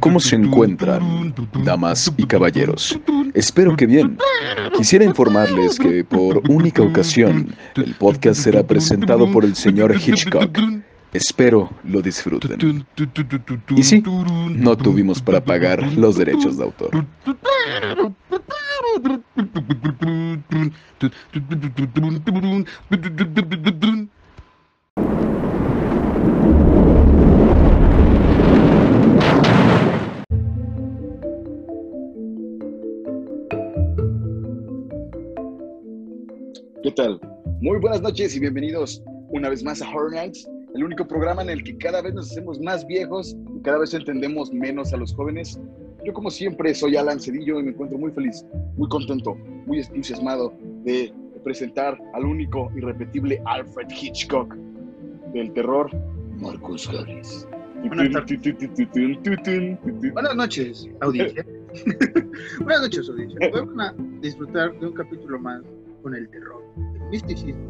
¿Cómo se encuentran, damas y caballeros? Espero que bien. Quisiera informarles que por única ocasión el podcast será presentado por el señor Hitchcock. Espero lo disfruten. Y sí, no tuvimos para pagar los derechos de autor. Tal? Muy buenas noches y bienvenidos una vez más a Horror Nights, el único programa en el que cada vez nos hacemos más viejos y cada vez entendemos menos a los jóvenes. Yo como siempre soy Alan Cedillo y me encuentro muy feliz, muy contento, muy entusiasmado de presentar al único irrepetible Alfred Hitchcock del terror, Marcus Harris. Buenas noches, audiencia. Buenas noches, audiencia. Vamos a disfrutar de un capítulo más con el terror, el misticismo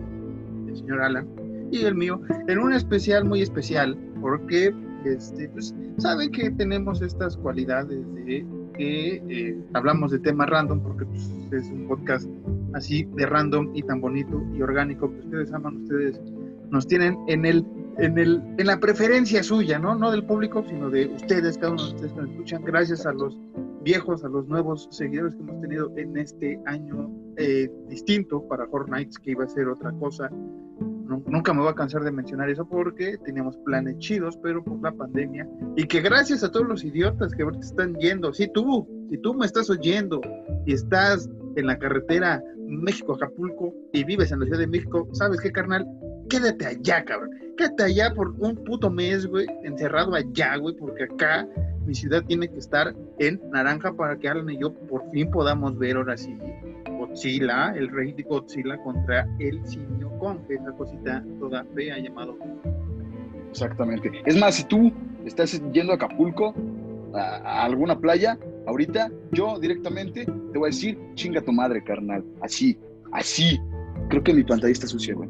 del señor Alan y el mío, en un especial muy especial, porque este, pues, saben que tenemos estas cualidades de que eh, hablamos de temas random, porque pues, es un podcast así de random y tan bonito y orgánico que ustedes aman, ustedes nos tienen en el en, el, en la preferencia suya, ¿no? No del público, sino de ustedes, cada uno de ustedes que nos escuchan, gracias a los viejos, a los nuevos seguidores que hemos tenido en este año eh, distinto para Nights, que iba a ser otra cosa. nunca me voy a cansar de mencionar eso porque teníamos planes chidos, pero por la pandemia. Y que gracias a todos los idiotas que ahorita están yendo, si tú, si tú me estás oyendo y estás en la carretera México-Acapulco y vives en la Ciudad de México, ¿sabes qué, carnal? Quédate allá, cabrón. Quédate allá por un puto mes, güey, encerrado allá, güey, porque acá mi ciudad tiene que estar en naranja para que Alan y yo por fin podamos ver ahora sí Godzilla, el rey de Godzilla contra el simio Kong, esa cosita toda fea llamado. Exactamente. Es más, si tú estás yendo a Acapulco, a, alguna playa, ahorita, yo directamente te voy a decir, chinga tu madre, carnal. Así, así. Creo que mi pantalla está sucia, güey.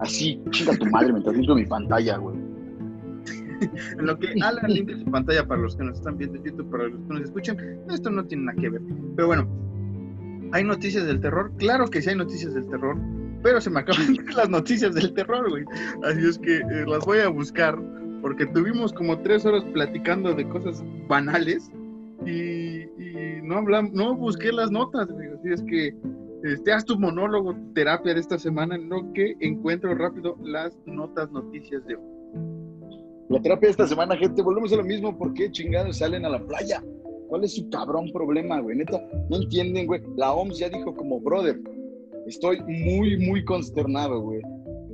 Así, chinga tu madre mientras limpio mi pantalla, güey. en lo que Alan limpia su pantalla para los que nos están viendo en YouTube, para los que nos escuchan, esto no tiene nada que ver. Pero bueno, ¿hay noticias del terror? Claro que sí hay noticias del terror, pero se me acaban las noticias del terror, güey. Así es que eh, las voy a buscar, porque tuvimos como tres horas platicando de cosas banales y, no hablamos, no busqué las notas, güey. Así es que este, haz tu monólogo, terapia de esta semana, en lo que encuentro rápido las notas, noticias de hoy. La terapia de esta semana, gente, volvemos a lo mismo. ¿Por qué chingados salen a la playa? ¿Cuál es su cabrón problema, güey? Neta, no entienden, güey. La OMS ya dijo como, brother, estoy muy, muy consternado, güey.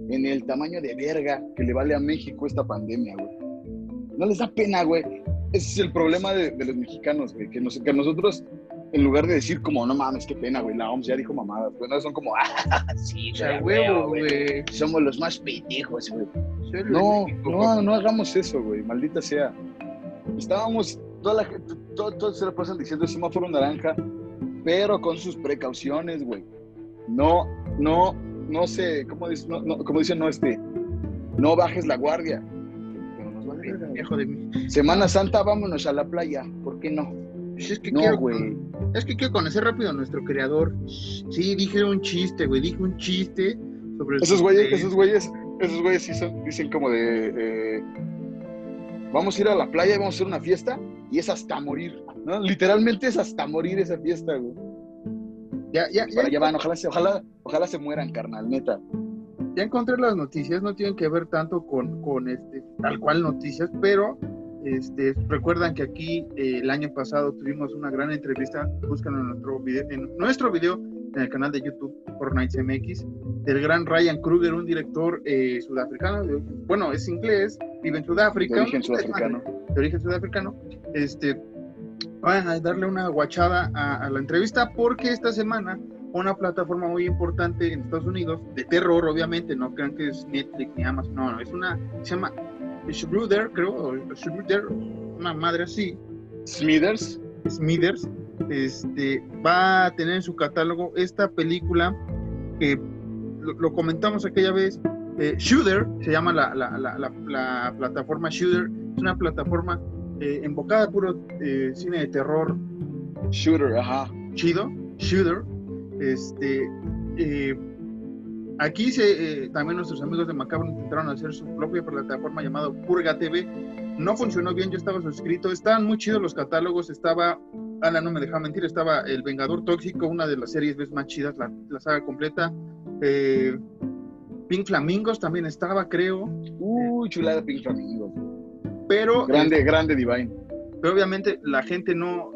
En el tamaño de verga que le vale a México esta pandemia, güey. No les da pena, güey. Ese es el problema de, los mexicanos, güey. Que, que nosotros, en lugar de decir como, no mames, qué pena, güey, la OMS ya dijo mamadas, güey. No, son como, ah, sí, huevo, güey. Somos los más pendejos, güey. No, no, no hagamos eso, güey, maldita sea. Estábamos, toda la gente, todos se lo pasan diciendo semáforo naranja, pero con sus precauciones, güey. No, no, no sé, ¿cómo dice, no, no, como dicen, no, este, no bajes la guardia. Viejo de mí. Semana Santa, vámonos a la playa, ¿por qué no? Pues es que no, quiero, güey. Es que quiero conocer rápido a nuestro creador. Sí, dije un chiste, güey, dije un chiste sobre... Esos güeyes, esos güeyes esos güeyes sí dicen como de, eh, vamos a ir a la playa y vamos a hacer una fiesta y es hasta morir, ¿no? Literalmente es hasta morir esa fiesta, güey. Ya, ya, ya. ya van, ojalá se, ojalá, ojalá se mueran, carnal, neta. Ya encontré las noticias, no tienen que ver tanto con, con este, tal cual noticias, pero este, recuerdan que aquí eh, el año pasado tuvimos una gran entrevista, búscanlo en nuestro video, en nuestro video en el canal de YouTube Fortnite MX, del gran Ryan Kruger, un director eh, sudafricano, bueno, es inglés, vive en Sudáfrica. De origen sudafricano. De origen sudafricano. Este, van a darle una guachada a, la entrevista porque esta semana una plataforma muy importante en Estados Unidos, de terror obviamente, no crean que es Netflix ni Amazon, no, no es una, se llama Schroeder, creo, o Schroeder, una madre así. Smithers. Smithers, este, va a tener en su catálogo esta película que lo, comentamos aquella vez. Eh, Shooter se llama la, la, la, la, plataforma Shooter, es una plataforma eh, enfocada puro eh, cine de terror Shooter, ajá. chido, shooter. Este, eh, aquí se, eh, también nuestros amigos de Macabro intentaron hacer su propia plataforma llamada Purga TV. No funcionó bien, yo estaba suscrito. Estaban muy chidos los catálogos. Estaba, Ala no me deja mentir, estaba El Vengador Tóxico, una de las series más chidas, la, la saga completa. Eh, Pink Flamingos también estaba, creo. Uy, chulada Pink Flamingos. Pero Grande, grande Divine. pero obviamente la gente no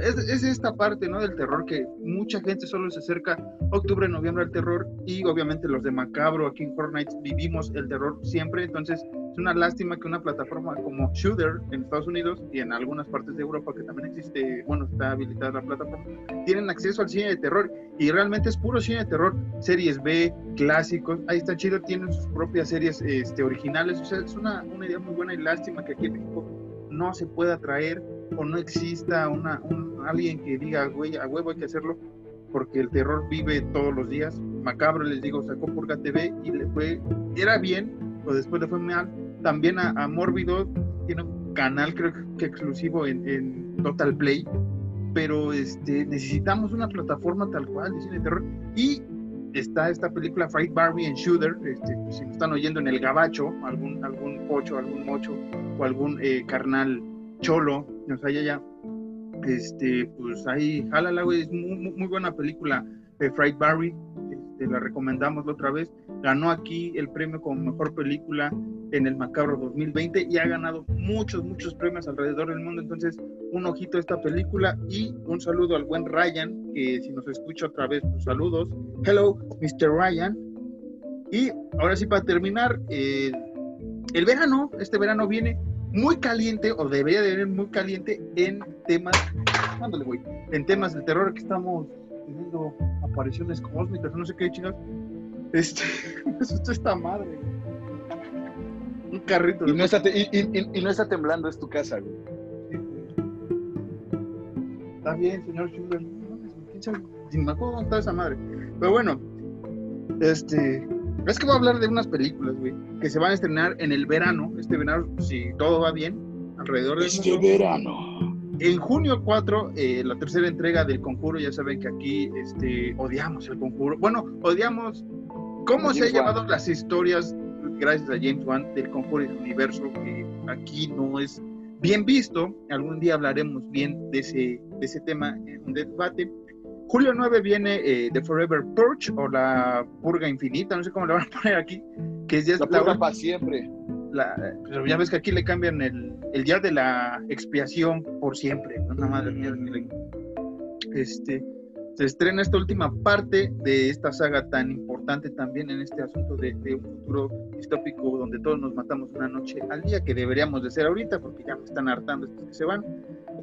es, es esta parte no del terror que mucha gente solo se acerca octubre noviembre al terror y obviamente los de macabro aquí en Nights vivimos el terror siempre. Entonces es una lástima que una plataforma como Shooter en Estados Unidos y en algunas partes de Europa que también existe bueno está habilitada la plataforma tienen acceso al cine de terror y realmente es puro cine de terror. Series B clásicos ahí está chido tienen sus propias series este, originales. O sea es una, una idea muy buena y lástima que aquí en México no se pueda traer o no exista una, un, alguien que diga, güey, a huevo hay que hacerlo, porque el terror vive todos los días. Macabro, les digo, sacó Purga TV y le fue, era bien, pero después le fue mal. También a, a tiene un canal, creo que exclusivo en, en Total Play, pero este, necesitamos una plataforma tal cual de cine terror. Y está esta película Fright Barbie and Shooter, este, si nos están oyendo en el gabacho, algún, algún pocho, algún mocho o algún eh, carnal cholo, o sea, ya, ya, este, pues ahí, jálala, güey, es muy, muy, buena película, de Fright Barry, este, la recomendamos la otra vez, ganó aquí el premio como mejor película en el Macabro 2020 y ha ganado muchos, muchos premios alrededor del mundo, entonces un ojito a esta película y un saludo al buen Ryan, que si nos escucha otra vez, pues saludos, hello, Mr. Ryan, y ahora sí para terminar, eh, el verano, este verano viene muy caliente, o debería de venir muy caliente en temas, ándale, güey, en temas de terror que estamos teniendo apariciones cósmicas, no sé qué chingados. Este, esto está madre. Un carrito. Y no, está y, y- no está temblando, es tu casa, güey. Está bien, señor Sugar. No me acuerdo dónde está esa madre. Pero bueno, este. Es que voy a hablar de unas películas, güey, que se van a estrenar en el verano. Este verano, si todo va bien, alrededor del Este mundo. verano. En junio 4, eh, la tercera entrega del Conjuro, ya saben que aquí este, odiamos el Conjuro. Bueno, odiamos cómo A se han James llevado las historias, gracias a James Wan, del Conjuro y del universo, que aquí no es bien visto. Algún día hablaremos bien de ese, de ese tema en un debate. Julio 9 viene eh, The Forever Purge o la Purga Infinita, no sé cómo le van a poner aquí, que es ya La la purga para siempre. la- pero ya ves que aquí le cambian el, el día de la expiación por siempre. ¿no? Nada más le- este, se estrena esta última parte de esta saga tan importante también en este asunto de, de un futuro distópico donde todos nos matamos una noche al día, que deberíamos de ser ahorita porque ya me están hartando estos que se van.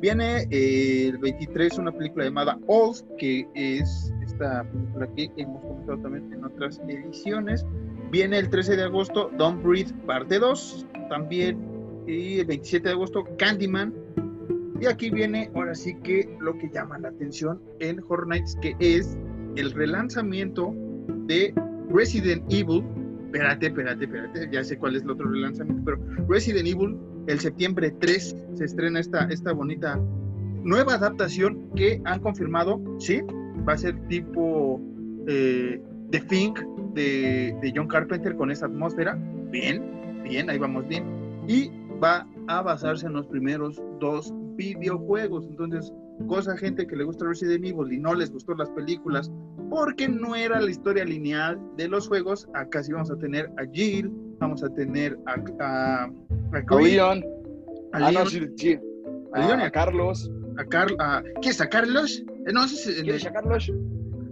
Viene eh, el 23 una película llamada Oz, que es esta película que hemos comentado también en otras ediciones. Viene el 13 de agosto Don't Breathe parte 2 también. Y el 27 de agosto Candyman. Y aquí viene ahora sí que lo que llama la atención en Horror Nights, que es el relanzamiento de Resident Evil. Espérate, espérate, espérate, ya sé cuál es el otro relanzamiento, pero Resident Evil, el septiembre 3 se estrena esta, esta bonita nueva adaptación que han confirmado, sí, va a ser tipo eh, The Thing de, de John Carpenter con esa atmósfera. Bien, bien, ahí vamos bien. Y va a basarse en los primeros dos videojuegos. Entonces, cosa gente que le gusta Resident Evil y no les gustó las películas porque no era la historia lineal de los juegos. Acá sí vamos a tener a Jill, vamos a tener a, a, a A Chris, Leon. a Ah, no, Leon, sí. a Leon A, a, Carlos. a Carl, a- ¿qué es a Carlos? Eh, No, es el- ¿Quieres a Carlos?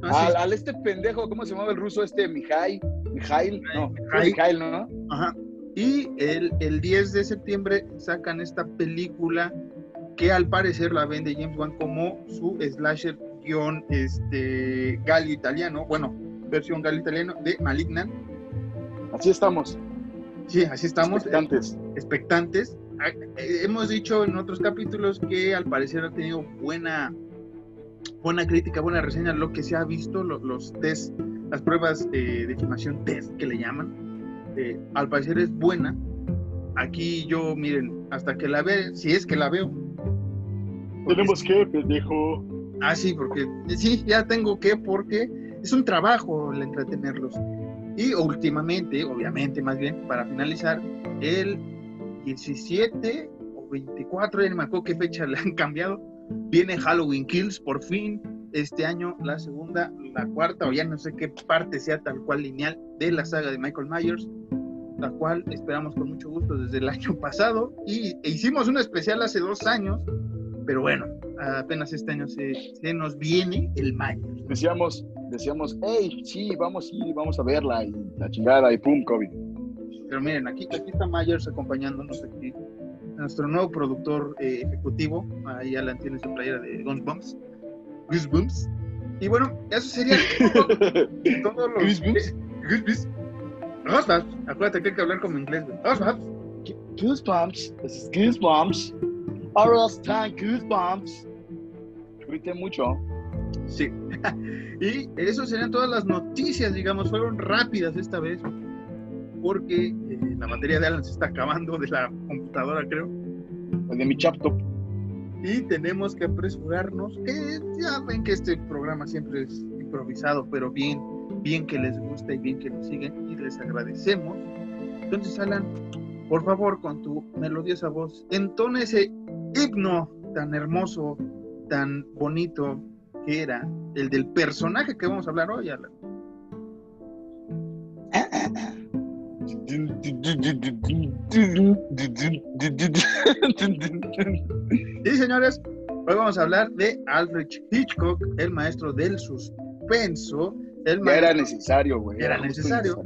no, sí, Al, al este pendejo, ¿cómo se llama el ruso este? Mijail. Mijail. No, Mijail. Mijail, ¿no? Ajá. Y el, el 10 de septiembre sacan esta película que al parecer la vende James Wan como su slasher guion este, gallo italiano, bueno, versión gallo italiano de Malignant. Así estamos. Sí, así estamos, Expectantes. expectantes. Ah, eh, Hemos dicho en otros capítulos que al parecer ha tenido buena, buena crítica, buena reseña, lo que se ha visto, lo- los test, las pruebas eh, de filmación test que le llaman. eh, al parecer es buena, aquí yo, miren, hasta que la ve, si es que la veo. Tenemos que, pendejo. Ah, sí, porque sí, ya tengo que, porque es un trabajo el entretenerlos. Y últimamente, obviamente, más bien, para finalizar, el 17 o 24, ya no me acuerdo qué fecha le han cambiado, viene Halloween Kills por fin. Este año, la segunda, la cuarta, o ya no sé qué parte sea tal cual lineal de la saga de Michael Myers, la cual esperamos con mucho gusto desde el año pasado. Y e hicimos un especial hace dos años, pero bueno, apenas este año se, se nos viene el Myers. Decíamos, decíamos, hey, sí, vamos a ir, vamos a verla, y la chingada, y pum, COVID. Pero miren, aquí, aquí está Myers acompañándonos aquí. Nuestro nuevo productor eh, ejecutivo, ahí Alan tiene su playera de Goosebumps. Goosebumps. Y bueno, eso sería todo, todos los... Goosebumps. Goosebumps. Goosebumps. Acuérdate que hay que hablar como inglés. Goosebumps. Goosebumps, Goosebumps. Está Goosebumps. Grité mucho. Sí. y eso serían todas las noticias, digamos, fueron rápidas esta vez, porque eh, la batería de Alan se está acabando de la computadora, creo. De mi laptop. Y tenemos que apresurarnos, que ya ven que este programa siempre es improvisado, pero bien, bien que les gusta y bien que nos siguen y les agradecemos. Entonces, Alan, por favor, con tu melodiosa voz, entona ese himno tan hermoso, tan bonito que era el del personaje que vamos a hablar hoy, Alan. Sí, señores, hoy vamos a hablar de Alfred Hitchcock, el maestro del suspenso. El maestro- era necesario, güey. Era necesario.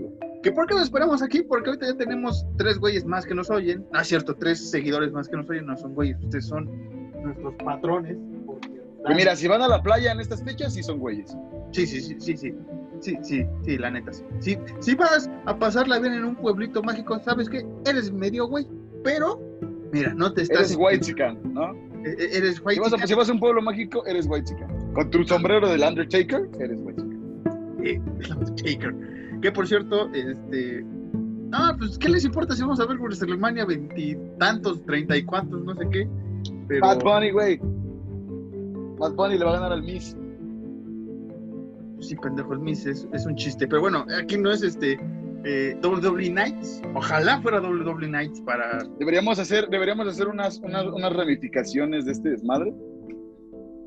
¿Que ¿Por qué lo esperamos aquí? Porque ahorita ya tenemos tres güeyes más que nos oyen. No es cierto, tres seguidores más que nos oyen. No son güeyes, ustedes son nuestros patrones. Que mira, si van a la playa en estas fechas, sí son güeyes. Sí, sí, sí, sí, sí. Sí, sí, sí, la neta, sí. Si, si vas a pasarla bien en un pueblito mágico, ¿sabes qué? Eres medio güey, pero, mira, no te estás... Eres white chican, ¿no? Eh, eh, Eres Si white vas, a, chican. si vas a un pueblo mágico, eres white chican. Con tu sombrero del Undertaker, eres white chican. Eh, el Undertaker. Que por cierto, este. Ah, pues, ¿qué les importa si vamos a ver WrestleMania veintitantos, treinta y cuantos, no sé qué? Pero. Bad Bunny, güey. Bad Bunny le va a ganar al Miss. Sí, pendejo, el Miss es, es un chiste. Pero bueno, aquí no es este. Eh, WWE Nights. Ojalá fuera WWE Nights para. Deberíamos hacer, deberíamos hacer unas, unas, unas ramificaciones de este desmadre.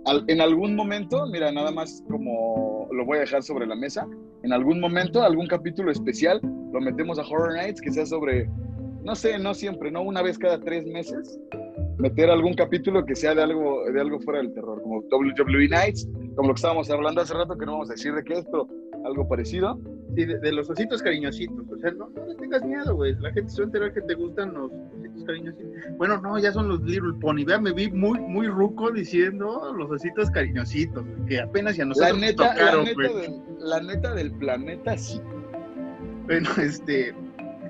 Al- en algún momento, mira, nada más como lo voy a dejar sobre la mesa, en algún momento, algún capítulo especial, lo metemos a Horror Nights, que sea sobre, no sé, no siempre, no una vez cada tres meses, meter algún capítulo que sea de algo, de algo fuera del terror, como WWE Nights, como lo que estábamos hablando hace rato, que no vamos a decir de qué es, pero algo parecido. Sí, de, los ositos cariñositos. O sea, no, no tengas miedo, güey. La gente se va enterar que te gustan los Bueno, no, ya son los Little Pony. Vea, me vi muy, muy ruco diciendo los ositos cariñositos, que apenas ya nos La neta, la, neta del, la neta del planeta, sí. Bueno, este.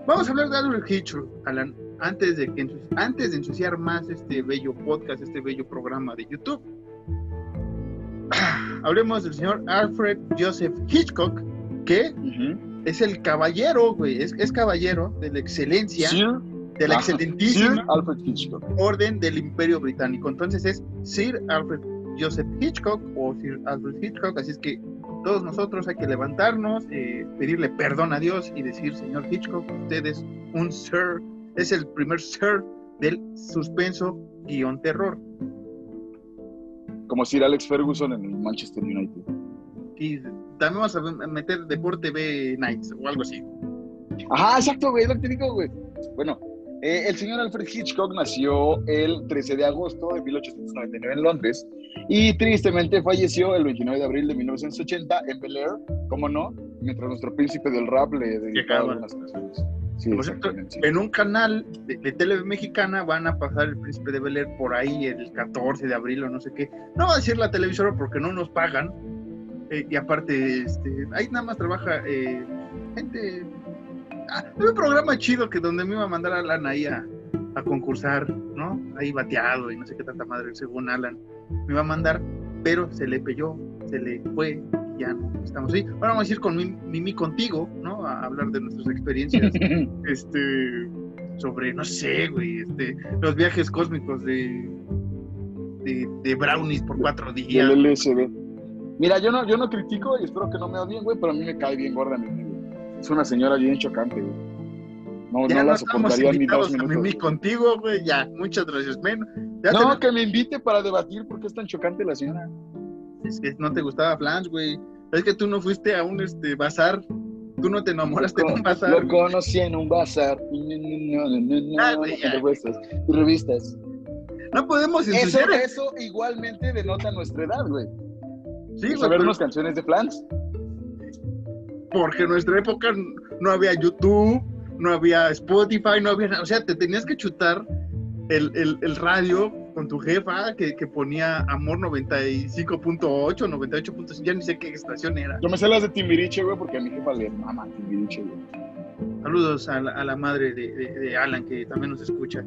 Vamos a hablar de Alfred Hitchcock, Alan, antes de, que, antes de ensuciar más este bello podcast, este bello programa de YouTube. Hablemos del señor Alfred Joseph Hitchcock, que es el caballero, güey, es, es caballero de la excelencia, de la excelentísima Sir Alfred Hitchcock. orden del Imperio Británico. Entonces es Sir Alfred Joseph Hitchcock o Sir Alfred Hitchcock. Así es que todos nosotros hay que levantarnos, eh, pedirle perdón a Dios y decir, señor Hitchcock, usted es un Sir, es el primer Sir del suspenso guion terror. Como Sir Alex Ferguson en el Manchester United. Y también vamos a meter Deporte B Nights o algo así. Ajá, exacto, güey, es lo que te digo, güey. Bueno, eh, el señor Alfred Hitchcock nació el 13 de agosto de 1899 en Londres y tristemente falleció el 29 de abril de 1980 en Bel Air, ¿cómo no? Mientras nuestro príncipe del rap le dedicaba algunas canciones. Sí, Por cierto, exactamente. sí. En un canal de, de tele mexicana van a pasar el Príncipe de Bel Air por ahí el 14 de abril o no sé qué. No va a decir la televisora porque no nos pagan. Eh, y aparte, este, ahí nada más trabaja eh, gente. Ah, un programa chido que donde me iba a mandar a Alan ahí a, a concursar, ¿no? Ahí bateado y no sé qué tanta madre, según Alan. Me iba a mandar, pero se le pelló, se le fue y ya no estamos ahí. Ahora vamos a ir con Mimi, Mimi contigo, ¿no? A hablar de nuestras experiencias este sobre, no sé, güey, este, los viajes cósmicos de, de, de brownies por cuatro días. El LSD. Mira, yo no, yo no critico y espero que no me odien, güey, pero a mí me cae bien gorda mi. Es una señora bien chocante, güey. No, Ya no no la soportaría ni dos minutos. mimir contigo, güey, ya, muchas gracias, men. Ya No, tenemos- que me invite para debatir por qué es tan chocante la señora. Es que no te gustaba Flans, güey. Es que tú no fuiste a un este bazar. Tú no te enamoraste de un bazar. Lo conocí en un bazar. No, no, no, no, Ah, güey, de revistas. y revistas. No podemos Eso, ensuciar. eso igualmente denota nuestra edad, güey. Sí, güey, Sabernos pero- canciones de Flans. Porque en nuestra época no había YouTube, no había Spotify, no había. O sea, te tenías que chutar el, el- el radio con tu jefa que, que ponía Amor 95.8, 98.5, ya ni sé qué estación era. Yo me sé las de Timbiriche, güey, porque a mi jefa le mama Timbiriche, güey. Saludos a la, a la madre de, de- de Alan que también nos escucha.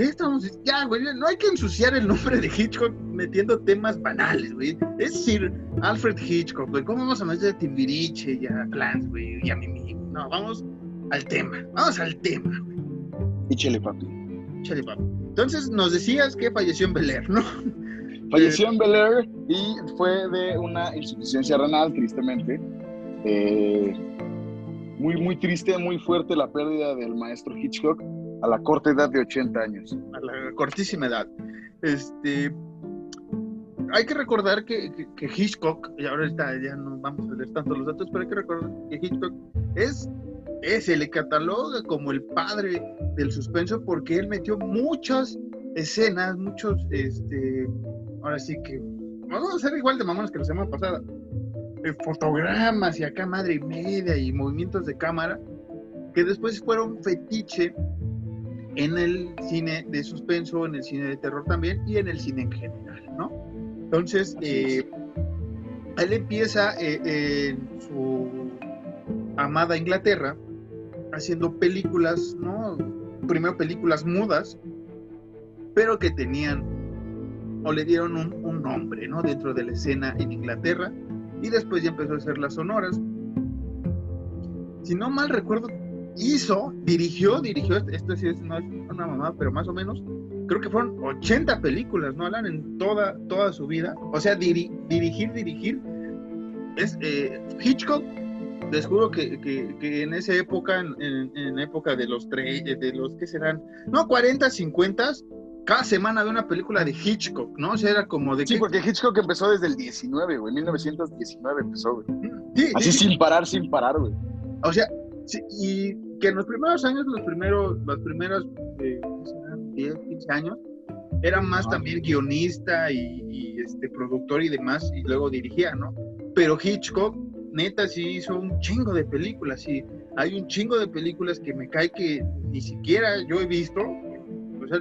¿Qué estamos? dic- Ya, güey, no hay que ensuciar el nombre de Hitchcock metiendo temas banales, güey. Es decir, Alfred Hitchcock, güey. ¿Cómo vamos a meter a Timbiriche y a Clans, güey? Y a Mimi. No, vamos al tema. Vamos al tema, güey. Papi. Chale, papi. Entonces, nos decías que falleció en Bel Air, ¿no? Falleció en Bel Air y fue de una insuficiencia renal, tristemente. Eh, muy, muy triste, muy fuerte la pérdida del maestro Hitchcock a la corta edad de 80 años. a la cortísima edad. Este, hay que recordar que, Hitchcock, y ahorita ya no vamos a leer tanto los datos, pero hay que recordar que Hitchcock es, es se le cataloga como el padre del suspenso porque él metió muchas escenas, muchos, este, ahora sí que, vamos a ser igual de mamones que la semana pasada, fotogramas y acá madre y media y movimientos de cámara que después fueron fetiche en el cine de suspenso, en el cine de terror también y en el cine en general, ¿no? Entonces, eh, él empieza eh, en su amada Inglaterra haciendo películas, ¿no? Primero películas mudas, pero que tenían o le dieron un, un nombre, ¿no? Dentro de la escena en Inglaterra y después ya empezó a hacer las sonoras. Si no mal recuerdo, hizo, dirigió, dirigió, esto sí es, no es una mamá, pero más o menos, creo que fueron 80 películas, ¿no, Alan? En toda, toda su vida. O sea, diri- dirigir, dirigir. Es eh, Hitchcock, les juro que, que- que en esa época, en, en- época de los tres, de los que serán, no, 40, 50, cada semana había una película de Hitchcock, ¿no? O sea, era como de Sí, que- porque Hitchcock empezó desde el 19, güey. 1919 empezó, güey. Sí, Así sí, sin parar, sin parar, güey. O sea, sí, y que en los primeros años, los primeros, las primeras eh, ¿qué serán? 10, 15 años, era más Ah. también guionista y, y, este productor y demás, y luego dirigía, ¿no? Pero Hitchcock, neta, sí hizo un chingo de películas, y hay un chingo de películas que me cae que ni siquiera yo he visto, o sea,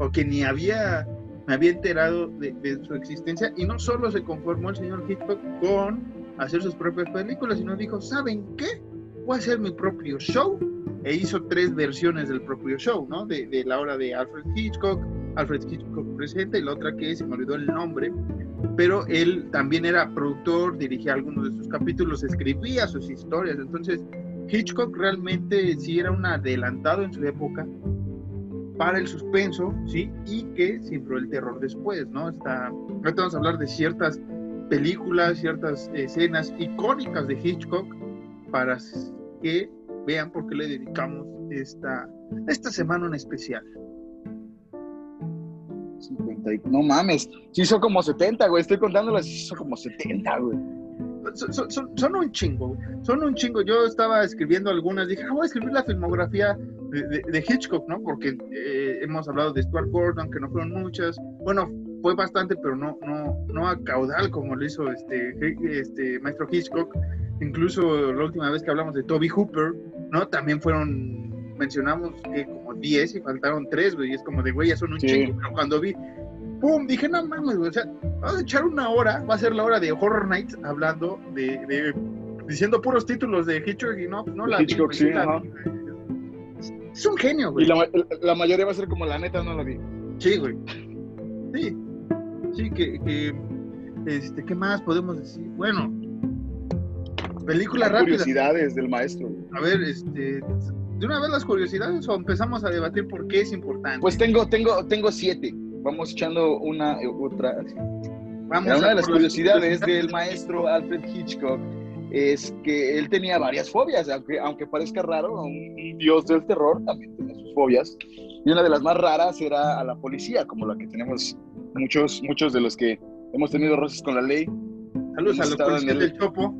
o que ni había, me había enterado de, de su existencia, y no solo se conformó el señor Hitchcock con hacer sus propias películas, sino dijo, ¿saben qué? Voy a hacer mi propio show. E hizo tres versiones del propio show, ¿no? De, de la obra de Alfred Hitchcock, Alfred Hitchcock presenta, y la otra que se me olvidó el nombre, pero él también era productor, dirigía algunos de sus capítulos, escribía sus historias, entonces Hitchcock realmente sí era un adelantado en su época para el suspenso, ¿sí? Y que sembró el terror después, ¿no? Está, ahorita vamos a hablar de ciertas películas, ciertas escenas icónicas de Hitchcock para que vean por qué le dedicamos esta, esta semana en especial. 50 y- No mames. Sí hizo como 70, güey. Estoy contándolas. sí Hizo como 70, güey. Son, son- son- son un chingo, güey. son un chingo. Yo estaba escribiendo algunas, dije, ah, voy a escribir la filmografía de, de- de Hitchcock, ¿no? Porque eh, hemos hablado de Stuart Gordon, que no fueron muchas. Bueno, fue bastante, pero no, no, no a caudal como lo hizo este, este maestro Hitchcock. Incluso la última vez que hablamos de Toby Hooper, ¿no? También fueron, mencionamos que como 10 y faltaron 3, güey. Y es como de, güey, ya son un Sí. chingo. Pero cuando vi, ¡pum! Dije, no mames, güey. O sea, vamos a echar una hora, va a ser la hora de Horror Nights hablando de, de- diciendo puros títulos de Hitchcock y no, no la vi, Hitchcock, güey, sí, la ajá. vi. Es un genio, Y güey. la, la mayoría va a ser como la neta, no la vi. Sí, güey. Sí. Sí, que, que este, ¿qué más podemos decir? Bueno, película rápida. curiosidades del maestro. A ver, este, de una vez las curiosidades o empezamos a debatir por qué es importante. Pues tengo, tengo, tengo siete. Vamos echando una eh, otra. Vamos una de las curiosidades del maestro Alfred Hitchcock es que él tenía varias fobias, aunque, aunque parezca raro, un, dios del terror también tenía sus fobias. Y una de las más raras era a la policía, como la que tenemos muchos, muchos de los que hemos tenido roces con la ley. Saludos a los policías el- del Chopo.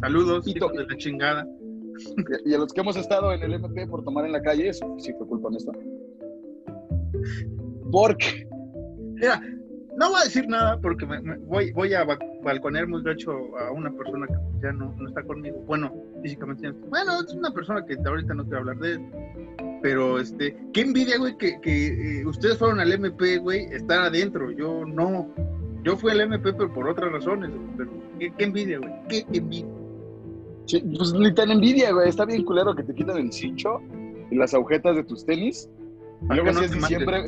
Saludos, hijos de la chingada. Y a los que hemos estado en el MP por tomar en la calle, eso sí fue culpa nuestra. Porque Mira, no voy a decir nada porque me- me- voy, voy a ba- balconear muy gacho a una persona que ya no, no está conmigo. Bueno, físicamente. Bueno, es una persona que ahorita no quiero hablar de él. Pero, este, qué envidia, güey, que, que eh, ustedes fueron al MP, güey, estar adentro. Yo no. Yo fui al MP, pero por otras razones, güey, Pero, qué, qué envidia, güey. Qué envidia. Sí, pues ni tan envidia, güey. Está bien culero que te quitan el cincho y las agujetas de tus tenis. Y luego no si es diciembre,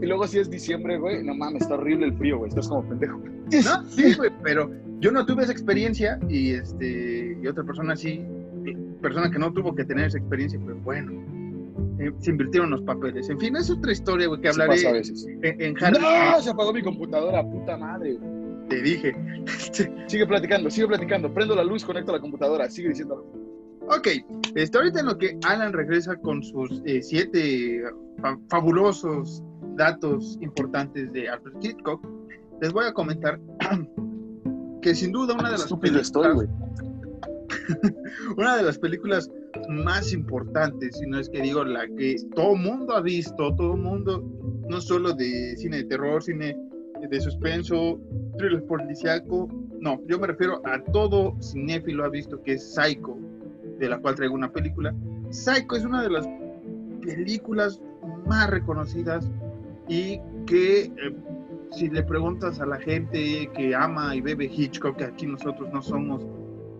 y luego si es diciembre, güey, no mames, está horrible el frío, güey. Estás como pendejo. No, sí, güey, pero yo no tuve esa experiencia y este y otra persona sí, persona que no tuvo que tener esa experiencia, pero bueno, eh, se invirtieron los papeles. En fin, es otra historia, güey, que hablaré pasa a veces. en, en Harry. ¡No! Se apagó mi computadora, puta madre. güey. Te dije. Sigue platicando, sigue platicando. Prendo la luz, conecto la computadora. Sigue diciendo. ok, este, ahorita en lo que Alan regresa con sus eh, siete fa- fabulosos datos importantes de Alfred Hitchcock, les voy a comentar que sin duda una de las Estúpido estoy, una de las películas más importantes, si no es que digo la que todo mundo ha visto, todo mundo, no solo de cine de terror, cine de suspenso, thriller policíaco, no, yo me refiero a todo cinéfilo ha visto que es Psycho, de la cual traigo una película. Psycho es una de las películas más reconocidas y que eh, si le preguntas a la gente que ama y bebe Hitchcock, que aquí nosotros no somos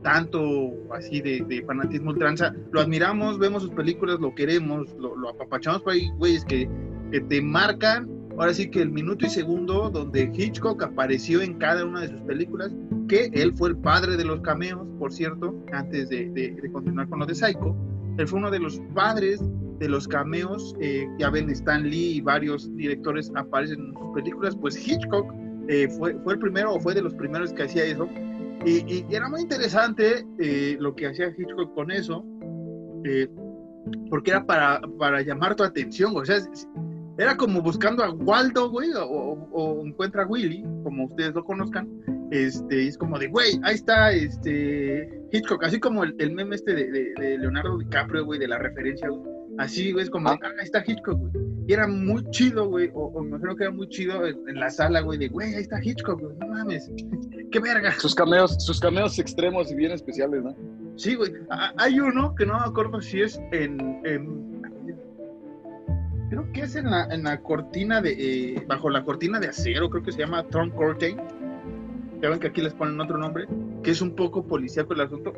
tanto así de, de fanatismo ultranza, lo admiramos, vemos sus películas, lo queremos, lo, lo apapachamos, pero hay güeyes que, que te marcan, ahora sí que el minuto y segundo donde Hitchcock apareció en cada una de sus películas, que él fue el padre de los cameos, por cierto, antes de, de- de continuar con lo de Psycho, él fue uno de los padres de los cameos, eh, ya ven Stan Lee y varios directores aparecen en sus películas, pues Hitchcock eh, fue, fue el primero o fue de los primeros que hacía eso, y, y- y era muy interesante eh, lo que hacía Hitchcock con eso, eh, porque era para, para llamar tu atención, o sea, era como buscando a Waldo, güey, o, encuentra a Willy, como ustedes lo conozcan, este, es como de, güey, ahí está este Hitchcock, así como el, el meme este de, de- de Leonardo DiCaprio, güey, de la referencia, güey. así, güey, es como, Ah. ah, ahí está Hitchcock, güey. Y era muy chido, güey, o, o me imagino que era muy chido en, en la sala, güey, de, güey, ahí está Hitchcock, güey, no mames, qué verga. Sus cameos, sus cameos extremos y bien especiales, ¿no? Sí, güey. A- Hay uno que no me acuerdo si es en. en- creo que es en la, en la cortina de. eh, bajo la cortina de acero, creo que se llama Tron Curtain. Ya ven que aquí les ponen otro nombre, que es un poco policíaco el asunto.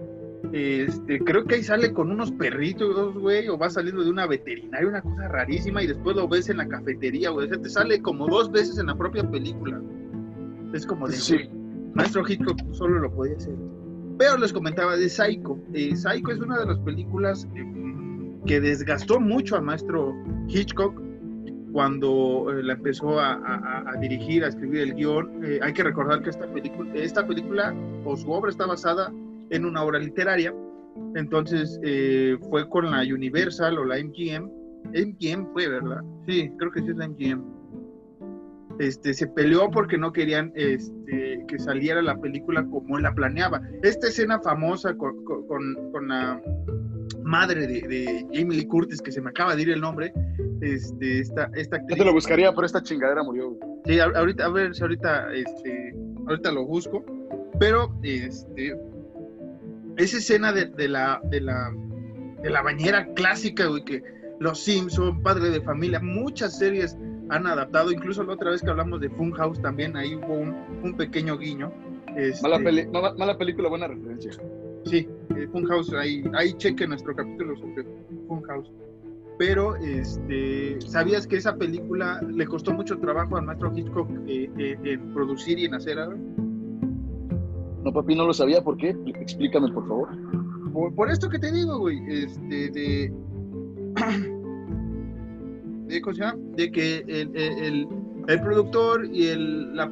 Este, creo que ahí sale con unos perritos, güey, o va saliendo de una veterinaria, una cosa rarísima, y después lo ves en la cafetería, güey. O sea, te sale como dos veces en la propia película. Es como de. Sí. Maestro Hitchcock solo lo podía hacer. Pero les comentaba de Psycho. Eh, Psycho es una de las películas eh, que desgastó mucho al maestro Hitchcock cuando eh, la empezó a, dirigir, a escribir el guion. Eh, hay que recordar que esta película, o su obra está basada en una obra literaria. Entonces eh, fue con la Universal o la MGM. MGM fue, ¿verdad? Sí, creo que sí es la MGM este, se peleó porque no querían este, que saliera la película como él la planeaba. Esta escena famosa con- con la madre de, de Jamie Lee Curtis, que se me acaba de ir el nombre, este, esta, esta Yo te lo buscaría, pero esta chingadera murió. Sí, ahorita, a ver si ahorita, este, ahorita lo busco. Pero, este, esa escena de, de la, de la, de la bañera clásica, güey, que Los Simpson, Padre de Familia, muchas series han adaptado. Incluso la otra vez que hablamos de Funhouse también, ahí hubo un, un pequeño guiño. Este, Mala, peli- mala, mala película, buena referencia. Sí, eh, Funhouse, ahí, ahí cheque nuestro capítulo sobre Funhouse. Pero, este, ¿sabías que esa película le costó mucho trabajo al maestro Hitchcock eh, eh, en producir y en hacer algo? No, papi, no lo sabía. ¿Por qué? Explícame, por favor. Por, por esto que te digo, güey, este, de, de, de que el, el, el productor y el, la,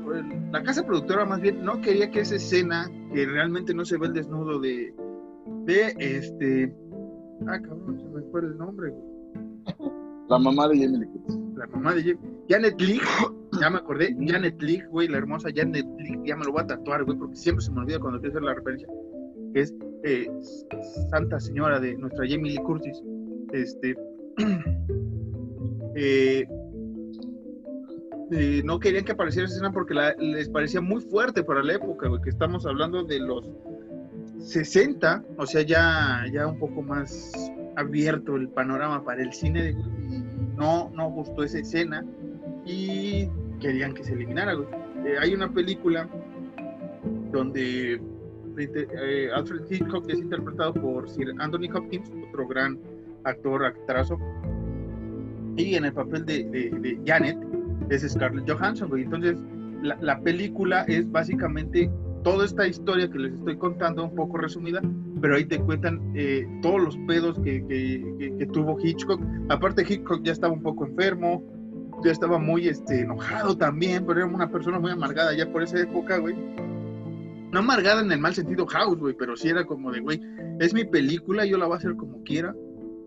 la, casa productora más bien no quería que esa escena, que realmente no se ve el desnudo de, de este... Ah, cabrón, se me fue el nombre, La mamá de Jamie La mamá de Jamie. Janet Leigh, ya me acordé, Janet Leigh, güey, la hermosa Janet Leigh, ya me lo voy a tatuar, güey, porque siempre se me olvida cuando quiero hacer la referencia, que es eh, Santa Señora de nuestra Jamie Lee Curtis. Este... Eh, eh, no querían que apareciera esa escena porque les parecía muy fuerte para la época, que estamos hablando de los 60, o sea, ya, ya un poco más abierto el panorama para el cine, no, no gustó esa escena y querían que se eliminara. Eh, hay una película donde Alfred Hitchcock es interpretado por Sir Anthony Hopkins, otro gran actor, actrazo, y en el papel de, Janet es Scarlett Johansson, güey. Entonces, la, película es básicamente toda esta historia que les estoy contando, un poco resumida, pero ahí te cuentan eh, todos los pedos que, que, tuvo Hitchcock. Aparte, Hitchcock ya estaba un poco enfermo, ya estaba muy este, enojado también, pero era una persona muy amargada ya por esa época, güey. No amargada en el mal sentido house, güey, pero sí era como de, güey, es mi película, yo la voy a hacer como quiera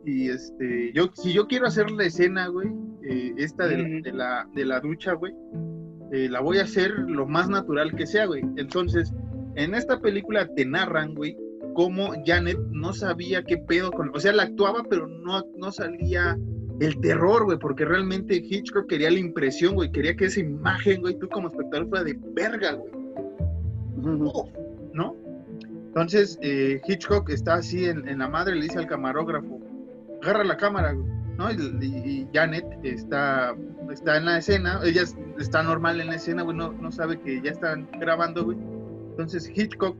y este, yo, si yo quiero hacer la escena, güey, eh, esta de, la, de la ducha, güey, eh, la voy a hacer lo más natural que sea, güey. Entonces, en esta película te narran, güey, cómo Janet no sabía qué pedo con. O sea, la actuaba, pero no, no salía el terror, güey, porque realmente Hitchcock quería la impresión, güey, quería que esa imagen, güey, tú como espectador fuera de verga, güey. ¿No? Entonces, eh, Hitchcock está así en, en, la madre, le dice al camarógrafo, agarra la cámara, ¿no? Y, Janet está, está en la escena, ella está normal en la escena, güey, no, sabe que ya están grabando, güey. Entonces Hitchcock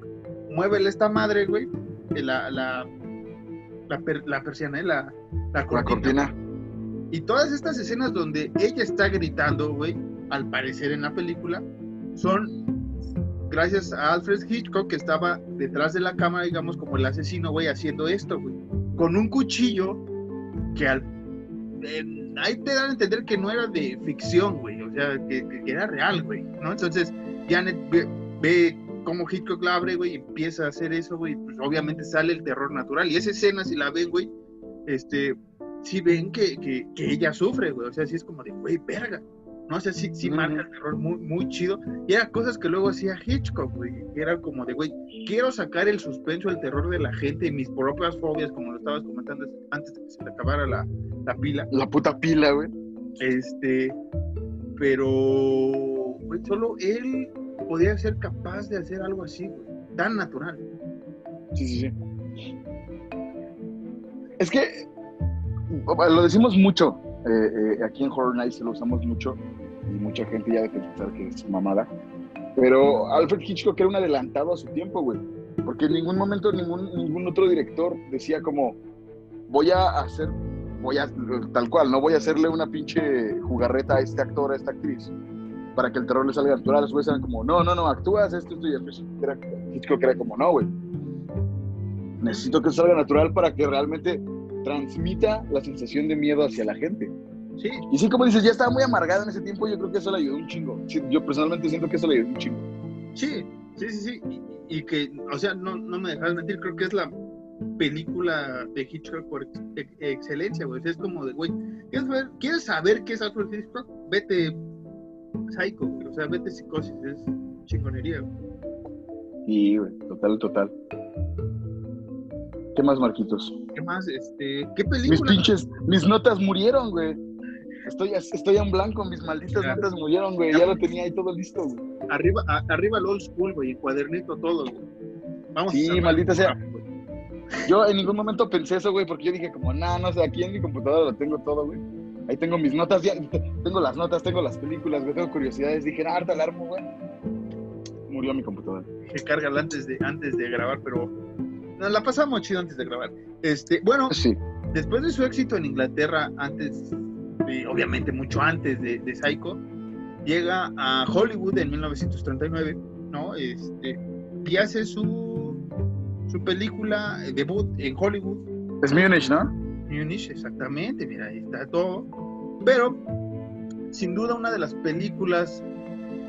mueve esta madre, güey, la, la, la, la persiana, ¿eh? la, la cortina. Y todas estas escenas donde ella está gritando, güey, al parecer en la película, son gracias a Alfred Hitchcock que estaba detrás de la cámara, digamos, como el asesino, güey, haciendo esto, güey. Con un cuchillo que al, ahí te dan a entender que no era de ficción, güey, o sea, que, era real, güey, ¿no? Entonces, Janet ve, ve cómo Hitchcock la abre, güey, y empieza a hacer eso, güey, pues obviamente sale el terror natural. Y esa escena, si la ven, güey, este, si ven que, que, que ella sufre, güey, o sea, sí es como de, güey, verga, no sé si sí, marca el terror muy, muy chido. Y eran cosas que luego hacía Hitchcock, güey. Era como de, güey, quiero sacar el suspenso, el terror de la gente y mis propias fobias, como lo estabas comentando antes de que se le acabara la, la pila. La puta pila, güey. Este, pero, güey, solo él podía ser capaz de hacer algo así, güey. Tan natural. Sí, sí, sí. Es que lo decimos mucho, eh, eh, aquí en Horror Nights lo usamos mucho y mucha gente ya debe pensar que es mamada. Pero Alfred Hitchcock era un adelantado a su tiempo, güey. Porque en ningún momento ningún, ningún otro director decía como, voy a hacer, voy a, tal cual, no voy a hacerle una pinche jugarreta a este actor, a esta actriz, para que el terror le salga natural. Los eran como, no, no, no, actúas esto, esto y esto. Hitchcock era como, no, güey. Necesito que salga natural para que realmente transmita la sensación de miedo hacia la gente. Sí. Y sí, como dices, ya estaba muy amargado en ese tiempo, yo creo que eso le ayudó un chingo. yo personalmente siento que eso le ayudó un chingo. Sí, sí, sí, sí. Y, que, o sea, no, no me dejas mentir, creo que es la película de Hitchcock por excelencia, güey. Es como de, güey, ¿quieres, saber qué es Alfred Hitchcock? Vete Psycho, O sea, vete Psicosis, es chingonería, güey. Sí, güey, total, total. ¿Qué más, Marquitos? ¿Qué más? Este, ¿Qué película? Mis pinches, mis notas murieron, güey. Estoy, estoy en blanco, mis malditas notas murieron, güey. Ya lo tenía ahí todo listo, güey. Arriba, arriba el old school, güey, cuadernito todo, güey. Vamos sí, maldita sea. Yo en ningún momento pensé eso, güey, porque yo dije como, nah, no sé, aquí en mi computadora lo tengo todo, güey. Ahí tengo mis notas, ya, tengo las notas, tengo las películas, güey, tengo curiosidades. Dije, ah, harta alarmo, güey. Murió mi computadora. Que carga antes de, antes de grabar, pero nos la pasamos chido antes de grabar. Este, bueno, después de su éxito en Inglaterra, antes, obviamente mucho antes de, de, Psycho, llega a Hollywood en 1939, ¿no? Este, y hace su, su película debut en Hollywood. Es Munich, ¿no? Munich, exactamente, mira, ahí está todo. Pero, sin duda, una de las películas,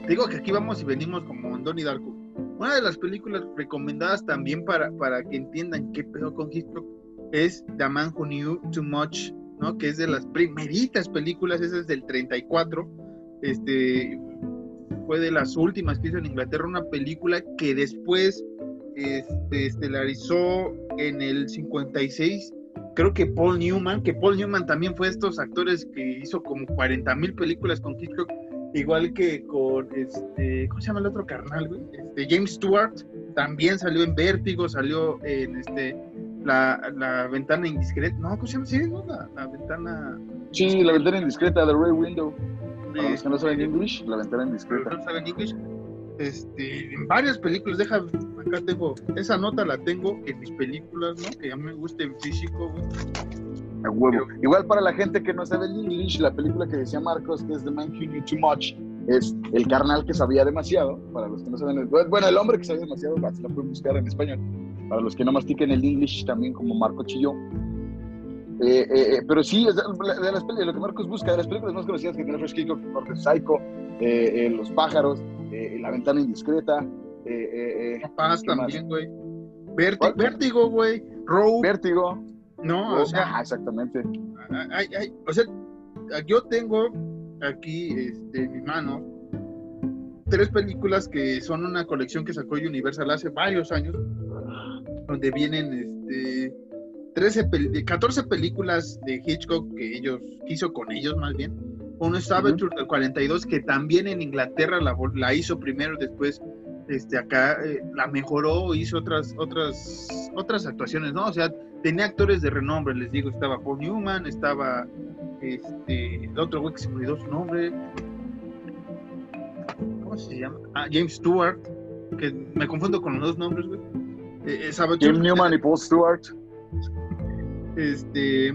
digo que aquí vamos y venimos como Donnie Darko. Una de las películas recomendadas también para, para que entiendan qué pedo con Hitchcock es The Man Who Knew Too Much, ¿no? Que es de las primeritas películas, esa es del 34. Este, fue de las últimas que hizo en Inglaterra, una película que después este, estelarizó en el 56 creo que Paul Newman, que Paul Newman también fue estos actores que hizo como 40 mil películas con Hitchcock, igual que con este, ¿cómo se llama el otro carnal, güey? Este, James Stewart, también salió en Vértigo, salió en este la, la ventana indiscreta, no, ¿cómo se llama? Sí, ¿no? La, la ventana Sí, la ventana indiscreta, The Ray Window. Para los que no saben English, la ventana indiscreta. no saben inglés. Este, en varias películas, deja, acá tengo, esa nota la tengo en mis películas, ¿no? Que ya me gusta en físico, güey. A huevo. Igual para la gente que no sabe el English, la película que decía Marcos, que es The Man Who Knew Too Much, es el carnal que sabía demasiado. Para los que no saben el. Bueno, el hombre que sabía demasiado, así la pueden buscar en español. Para los que no mastiquen el English, también como Marco Chilló. Eh, eh, eh, pero sí, es de, de las peli- lo que Marcos busca, de las películas más conocidas que tiene Fresh Norte Psycho, eh, eh, Los pájaros, eh, La ventana indiscreta, eh, eh, eh, ¿qué más? también, güey. Vértigo, güey. Row, Vértigo. no, o sea, Ajá, exactamente. o sea, yo tengo aquí este, en mi mano tres películas que son una colección que sacó Universal hace varios años, donde vienen este, 13 pel- 14 películas de Hitchcock que ellos hizo con ellos más bien. Uno es Saboteur del 42, que también en Inglaterra la, hizo primero, después este, acá eh, la mejoró, hizo otras, otras, otras actuaciones, ¿no? O sea, tenía actores de renombre, les digo, estaba Paul Newman, estaba este, el otro güey que se me olvidó su nombre. ¿Cómo se llama? Ah, James Stewart, que me confundo con los dos nombres, güey. Eh, eh, Jim Newman y Paul Stewart. este,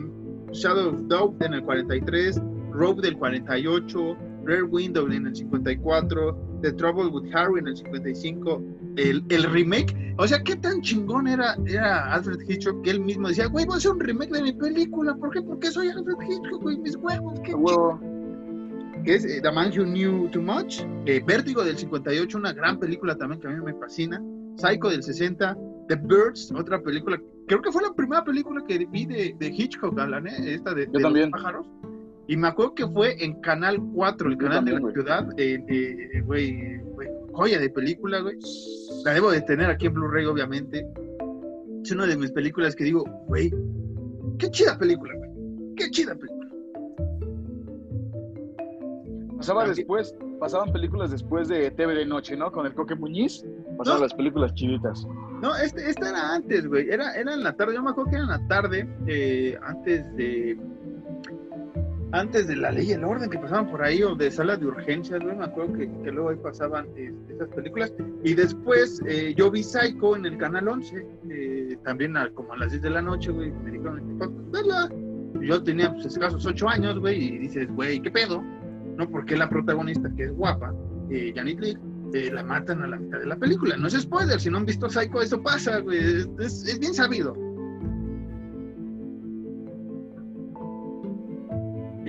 Shadow of Doubt en el 43, Rope del 48, Rare Window en el 54, The Trouble with Harry en el 55, el, el remake, o sea, qué tan chingón era, era Alfred Hitchcock que él mismo decía, güey, voy a hacer un remake de mi película, ¿por qué? Porque soy Alfred Hitchcock, güey, mis huevos, qué huevo. que es eh, The Man Who Knew Too Much, eh, Vértigo del 58, una gran película también que a mí me fascina, Psycho del 60, The Birds, otra película, creo que fue la primera película que vi de, de Hitchcock, Alan, ¿eh? esta de, de los también. pájaros, y me acuerdo que fue en Canal 4, el canal de la güey. ciudad, eh, eh, güey, güey, joya de película, güey, la debo de tener aquí en Blu-ray, obviamente, es una de mis películas que digo, güey, qué chida película, güey, qué chida película. Pasaba después, pasaban películas después de TV de Noche, ¿no? Con el Coque Muñiz. Pasaban No. las películas chiditas. No, este, esta era antes, güey. Era, era en la tarde. Yo me acuerdo que era en la tarde, eh, antes de. Antes de la ley y el orden que pasaban por ahí, o de salas de urgencias, güey. Me acuerdo que, luego ahí pasaban este, esas películas. Y después eh, yo vi Psycho en el canal 11, eh, también a- como a las 10 de la noche, güey. Me dijeron, "Pues, vela". Yo tenía pues, escasos 8 años, güey, y dices, güey, ¿qué pedo? ¿No? Porque la protagonista, que es guapa, eh, Janet Leigh, eh, la matan a la mitad de la película. No es spoiler, si no han visto Psycho, eso pasa, güey. Es- es bien sabido.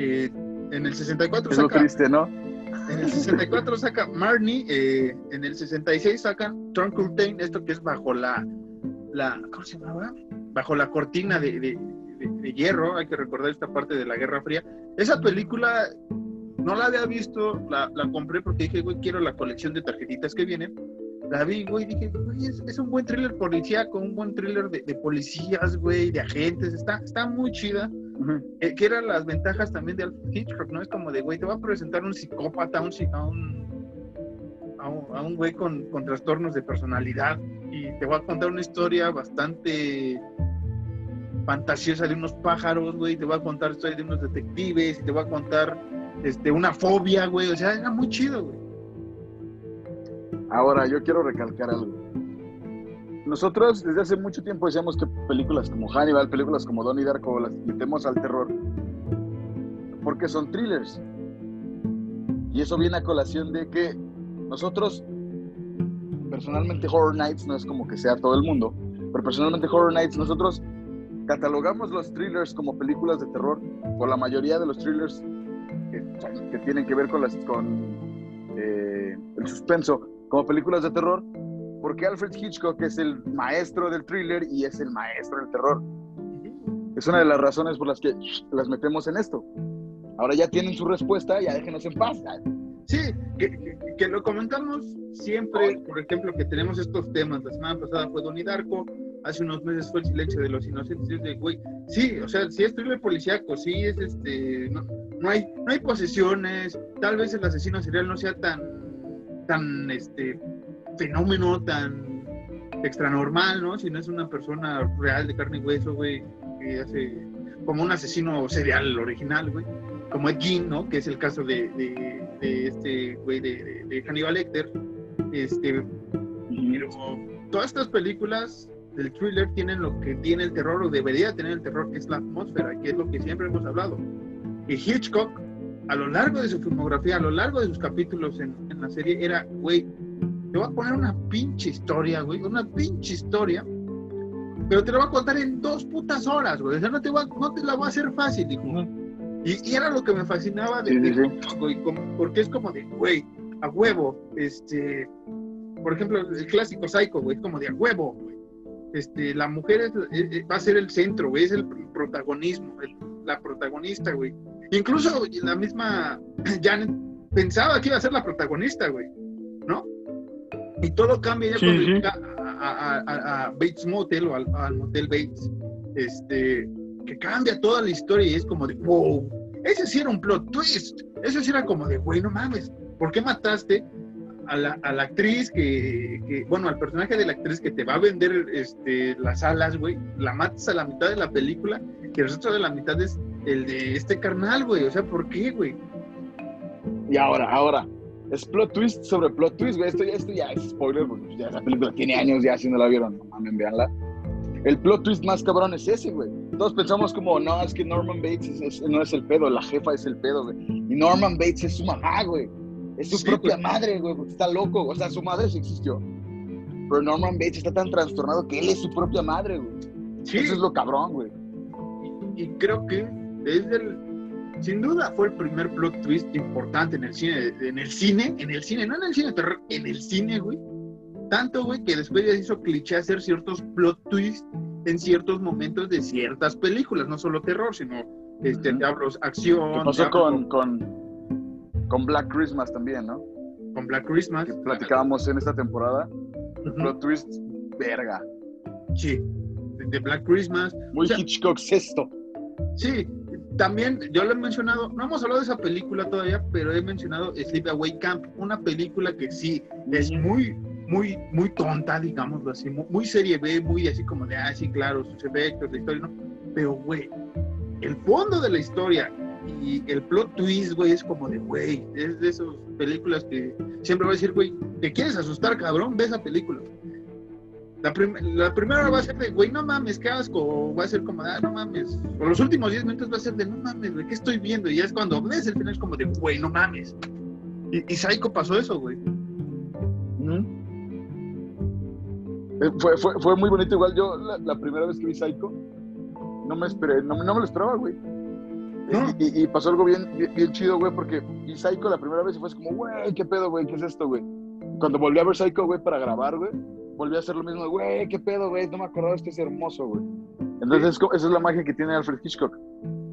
Eh, en el 64 Es lo saca, triste, ¿no? en el 64 saca Marnie, eh, en el 66 sacan Turn Curtain, esto que es bajo la, la ¿cómo se llamaba? Bajo la cortina de, de- de- de hierro, hay que recordar esta parte de la Guerra Fría. Esa película no la había visto, la, la compré porque dije, güey, quiero la colección de tarjetitas que viene. La vi, güey, dije, güey, es, es un buen thriller policíaco, un buen thriller de, de policías, güey, de agentes, está, está muy chida Eh, que eran las ventajas también de Alfred Hitchcock, ¿no? Es como de, güey, te va a presentar un psicópata, un, a un, a un, a un güey con, con trastornos de personalidad y te va a contar una historia bastante fantasiosa de unos pájaros, güey, te va a contar historia de unos detectives y te va a contar este, una fobia, güey, o sea, era muy chido, güey. Ahora, yo quiero recalcar algo. Nosotros desde hace mucho tiempo decíamos que películas como Hannibal, películas como Donnie Darko las metemos al terror porque son thrillers. Y eso viene a colación de que nosotros, personalmente Horror Nights no es como que sea todo el mundo, pero personalmente Horror Nights nosotros catalogamos los thrillers como películas de terror, o la mayoría de los thrillers que, tienen que ver con eh, el suspenso como películas de terror, porque Alfred Hitchcock es el maestro del thriller y es el maestro del terror. Es una de las razones por las que las metemos en esto. Ahora ya tienen su respuesta, ya déjenos en paz. Sí, que, lo comentamos siempre, por ejemplo, que tenemos estos temas. La semana pasada fue Donnie Darko, hace unos meses fue el silencio de los inocentes. De, güey, sí, o sea, si es thriller policíaco, sí es este, no, no, hay, no hay posesiones, tal vez el asesino serial no sea tan, tan, este, fenómeno, tan extranormal, ¿no? Si no es una persona real de carne y hueso, güey, que hace como un asesino serial original, güey, como Ed Gein, ¿no? Que es el caso de, de, este güey de, de, Hannibal Lecter. Este, pero todas estas películas del thriller tienen lo que tiene el terror o debería tener el terror, que es la atmósfera, que es lo que siempre hemos hablado. Y Hitchcock, a lo largo de su filmografía, a lo largo de sus capítulos en, en la serie, era, güey, te voy a poner una pinche historia, güey, una pinche historia pero te lo voy a contar en dos putas horas, güey. O sea, no te, no te la voy a hacer fácil, dijo. Y, era lo que me fascinaba de, güey, porque es como de, güey, a huevo, este, por ejemplo, el clásico Psycho, güey, es como de a huevo, güey. Este, la mujer va a ser el centro, güey, es el protagonismo, la protagonista, güey. Incluso la misma Janet pensaba que iba a ser la protagonista, güey. Y todo cambia ya cuando a, Bates Motel o al, Motel Bates, este, que cambia toda la historia y es como de, wow, ese sí era un plot twist, eso sí era como de, güey, no mames, ¿por qué mataste a la, a la actriz que, bueno, al personaje de la actriz que te va a vender este, las alas, güey, la matas a la mitad de la película, que el resto de la mitad es el de este carnal, güey, o sea, ¿por qué, güey? Y ahora, ahora, es plot twist sobre plot twist, güey. Esto ya, esto ya es spoiler, porque ya esa película tiene años ya, si no la vieron, no mames, veanla. El plot twist más cabrón es ese, güey. Todos pensamos como, no, es que Norman Bates no es el pedo, la jefa es el pedo, güey. Y Norman Bates es su mamá, güey. Es su propia madre, güey, porque está loco. O sea, su madre sí existió. Pero Norman Bates está tan trastornado que él es su propia madre, güey. Sí. Eso es lo cabrón, güey. Y, y creo que desde el sin duda fue el primer plot twist importante en el cine, en el cine, en el cine, no en el cine terror, en el cine, güey. Tanto, güey, que después ya hizo cliché hacer ciertos plot twists en ciertos momentos de ciertas películas, no solo terror, sino este, diablos, acción. ¿Qué pasó con, con, con, Black Christmas también, no? Con Black Christmas. Que platicábamos en esta temporada. Plot twist, verga. Sí, de Black Christmas. Muy Hitchcock sexto. Sí, también yo lo he mencionado, no hemos hablado de esa película todavía, pero he mencionado Sleepaway Camp, una película que sí es muy, muy, muy tonta, digámoslo así, muy, serie B, muy así como de, ah, sí, claro, sus efectos, la historia, ¿no? Pero, güey, el fondo de la historia y el plot twist, güey, es como de, güey, es de esas películas que siempre va a decir, güey, ¿te quieres asustar, cabrón? Ve esa película. La, la, primera va a ser de, güey, no mames, qué asco. O va a ser como, ah, no mames. O los últimos 10 minutos va a ser de, no mames, güey, ¿qué estoy viendo? Y ya es cuando ves el final, es como de, güey, no mames. Y, y Psycho pasó eso, güey. Eh, fue, fue, fue, muy bonito. Igual yo, la, primera vez que vi Psycho, no me esperé, no, no me lo esperaba, güey. Y, y, pasó algo bien, bien, chido, güey, porque vi Psycho la primera vez y fue como, güey, ¿qué pedo, güey? ¿Qué es esto, güey? Cuando volví a ver Psycho, güey, para grabar, güey volví a hacer lo mismo, güey, qué pedo, güey, no me acordaba, este es hermoso, güey. Entonces, esa es la magia que tiene Alfred Hitchcock,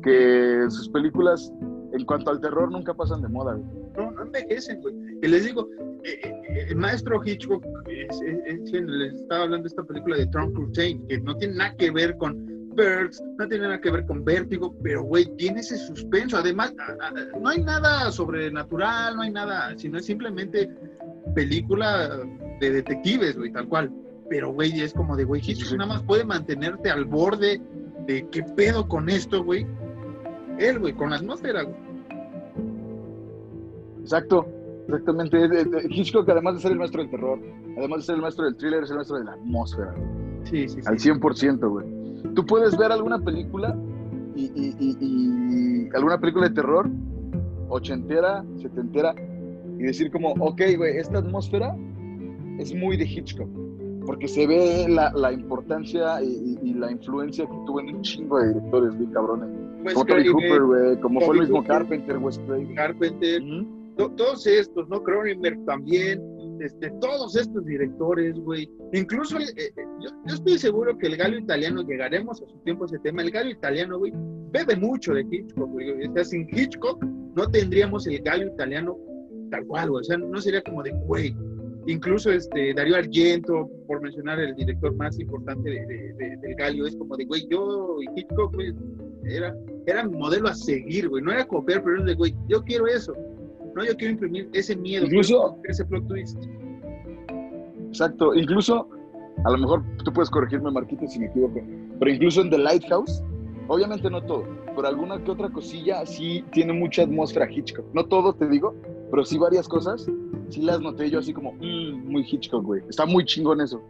que sus películas, en cuanto al terror, nunca pasan de moda, güey. No, no envejecen, güey. Y les digo, eh, eh, el maestro Hitchcock, es, les estaba hablando de esta película de Trump Curtain, que no tiene nada que ver con Birds, no tiene nada que ver con Vértigo, pero, güey, tiene ese suspenso. Además, no hay nada sobrenatural, no hay nada, sino es simplemente película de detectives, güey, tal cual. Pero, güey, es como de, güey, Hitchcock nada más puede mantenerte al borde de qué pedo con esto, güey. Él, güey, con la atmósfera, güey. Exacto, exactamente. Hitchcock, además de ser el maestro del terror, además de ser el maestro del thriller, es el maestro de la atmósfera, güey. Sí, sí, sí. Al 100%, güey. Tú puedes ver alguna película y, y, y alguna película de terror, ochentera, setentera, y decir como, ok, güey, esta atmósfera es muy de Hitchcock. porque se ve la, la importancia y, y, la influencia que tuvo en un chingo de directores, muy cabrones. como Tony Cooper, güey, como fue el mismo Carpenter, Wes Craven. Carpenter, todos estos, ¿no? Cronenberg también, este, todos estos directores, güey. Incluso eh, eh, yo, yo, estoy seguro que el galo italiano, llegaremos a su tiempo a ese tema, el galo italiano, güey, bebe mucho de Hitchcock, güey. O sea, sin Hitchcock no tendríamos el galo italiano tal cual, güey. O sea, no sería como de, güey, incluso este Darío Argento, por mencionar el director más importante de, del Galio, es como de, güey, yo y Hitchcock, güey, era, era mi modelo a seguir, güey, no era copiar, pero era de, güey, yo quiero eso, no, yo quiero imprimir ese miedo, incluso ese plot twist. Exacto, incluso, a lo mejor tú puedes corregirme, Marquito, si me equivoco, pero incluso en The Lighthouse, obviamente no todo, pero alguna que otra cosilla sí tiene mucha atmósfera Hitchcock, no todo, te digo, pero sí varias cosas sí las noté yo así como, mmm, muy Hitchcock, güey. Está muy chingón eso.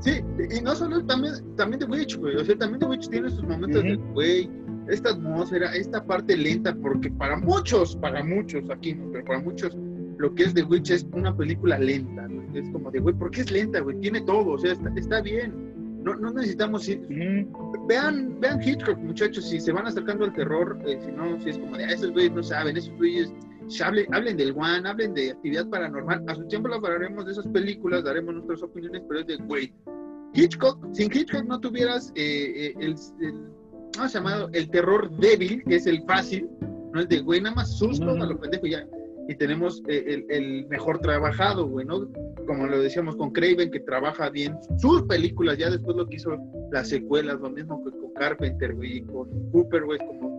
Sí, y no solo también, también The Witch, güey. O sea, también The Witch tiene sus momentos de, güey, esta atmósfera, esta parte lenta, porque para muchos, para muchos aquí, pero para muchos, lo que es The Witch es una película lenta, güey. Es como de, güey, ¿por qué es lenta, güey? Tiene todo, o sea, está, está bien. No, no necesitamos ir. Vean, vean Hitchcock, muchachos, si se van acercando al terror, eh, si no, si es como de, ah, esos güeyes no saben, esos güeyes hablen, hablen del One, hablen de actividad paranormal. A su tiempo hablaremos de esas películas, daremos nuestras opiniones, pero es de, güey, Hitchcock, sin Hitchcock no tuvieras eh, eh, el, el llamado? El terror débil, que es el fácil, no es de, güey, nada más susto a lo pendejo ya. Y tenemos eh, el, el, mejor trabajado, güey, ¿no? Como lo decíamos con Craven, que trabaja bien sus películas, ya después lo que hizo las secuelas, lo mismo que con Carpenter, güey, con Cooper, güey, como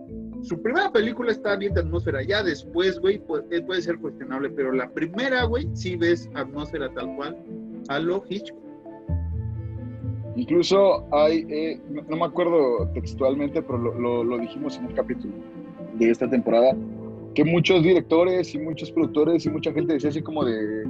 su primera película está bien de atmósfera, ya después, güey, puede, puede, ser cuestionable, pero la primera, güey, sí ves atmósfera tal cual a lo Hitchcock. Incluso hay, eh, no, me acuerdo textualmente, pero lo, dijimos en un capítulo de esta temporada, que muchos directores y muchos productores y mucha gente decía así como de,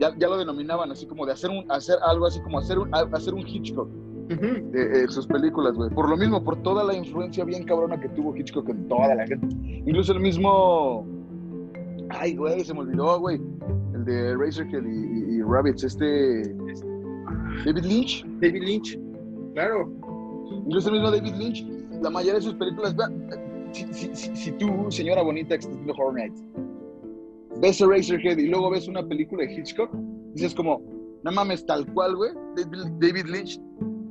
ya, ya lo denominaban así como de hacer, un, hacer algo así como hacer un, hacer un Hitchcock uh sus películas, güey. Por lo mismo, por toda la influencia bien cabrona que tuvo Hitchcock en toda la gente. Incluso el mismo. Ay, güey, se me olvidó, güey. El de Razorhead y, y, Rabbits, este. David Lynch. David Lynch, claro. Incluso el mismo David Lynch, la mayoría de sus películas. Si, si, si, si tú, señora bonita, que estás viendo Horror Nights, ves a Razorhead y luego ves una película de Hitchcock, dices como, no mames, tal cual, güey. David Lynch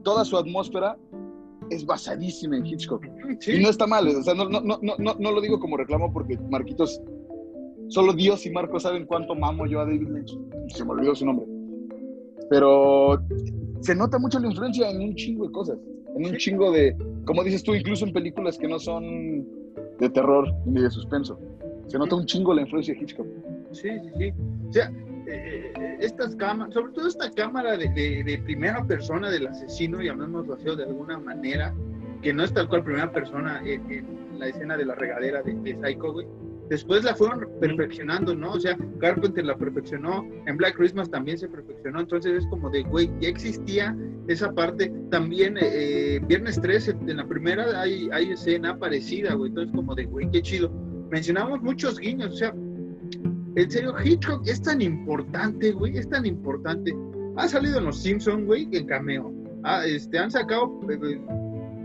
toda su atmósfera es basadísima en Hitchcock. Y no está mal, o sea, no, no, no, no, no lo digo como reclamo porque Marquitos, solo Dios y Marcos saben cuánto mamo yo a David Lynch. Se me olvidó su nombre. Pero se nota mucho la influencia en un chingo de cosas, en un chingo de, como dices tú, incluso en películas que no son de terror ni de suspenso. Se nota un chingo la influencia de Hitchcock. Sí, sí, sí. O sea, estas cámaras, sobre todo esta cámara de, de, primera persona del asesino, llamémoslo así de alguna manera, que no es tal cual primera persona en, la escena de la regadera de, de Psycho, güey. Después la fueron perfeccionando, ¿no? O sea, Carpenter la perfeccionó, en Black Christmas también se perfeccionó, entonces es como de, güey, ya existía esa parte. También eh, eh Viernes 13, en la primera hay, hay escena parecida, güey, entonces como de, güey, qué chido. Mencionamos muchos guiños, o sea, en serio, Hitchcock es tan importante, güey, es tan importante. Ha salido en Los Simpsons, güey, en cameo. Ah, este, han sacado eh, eh,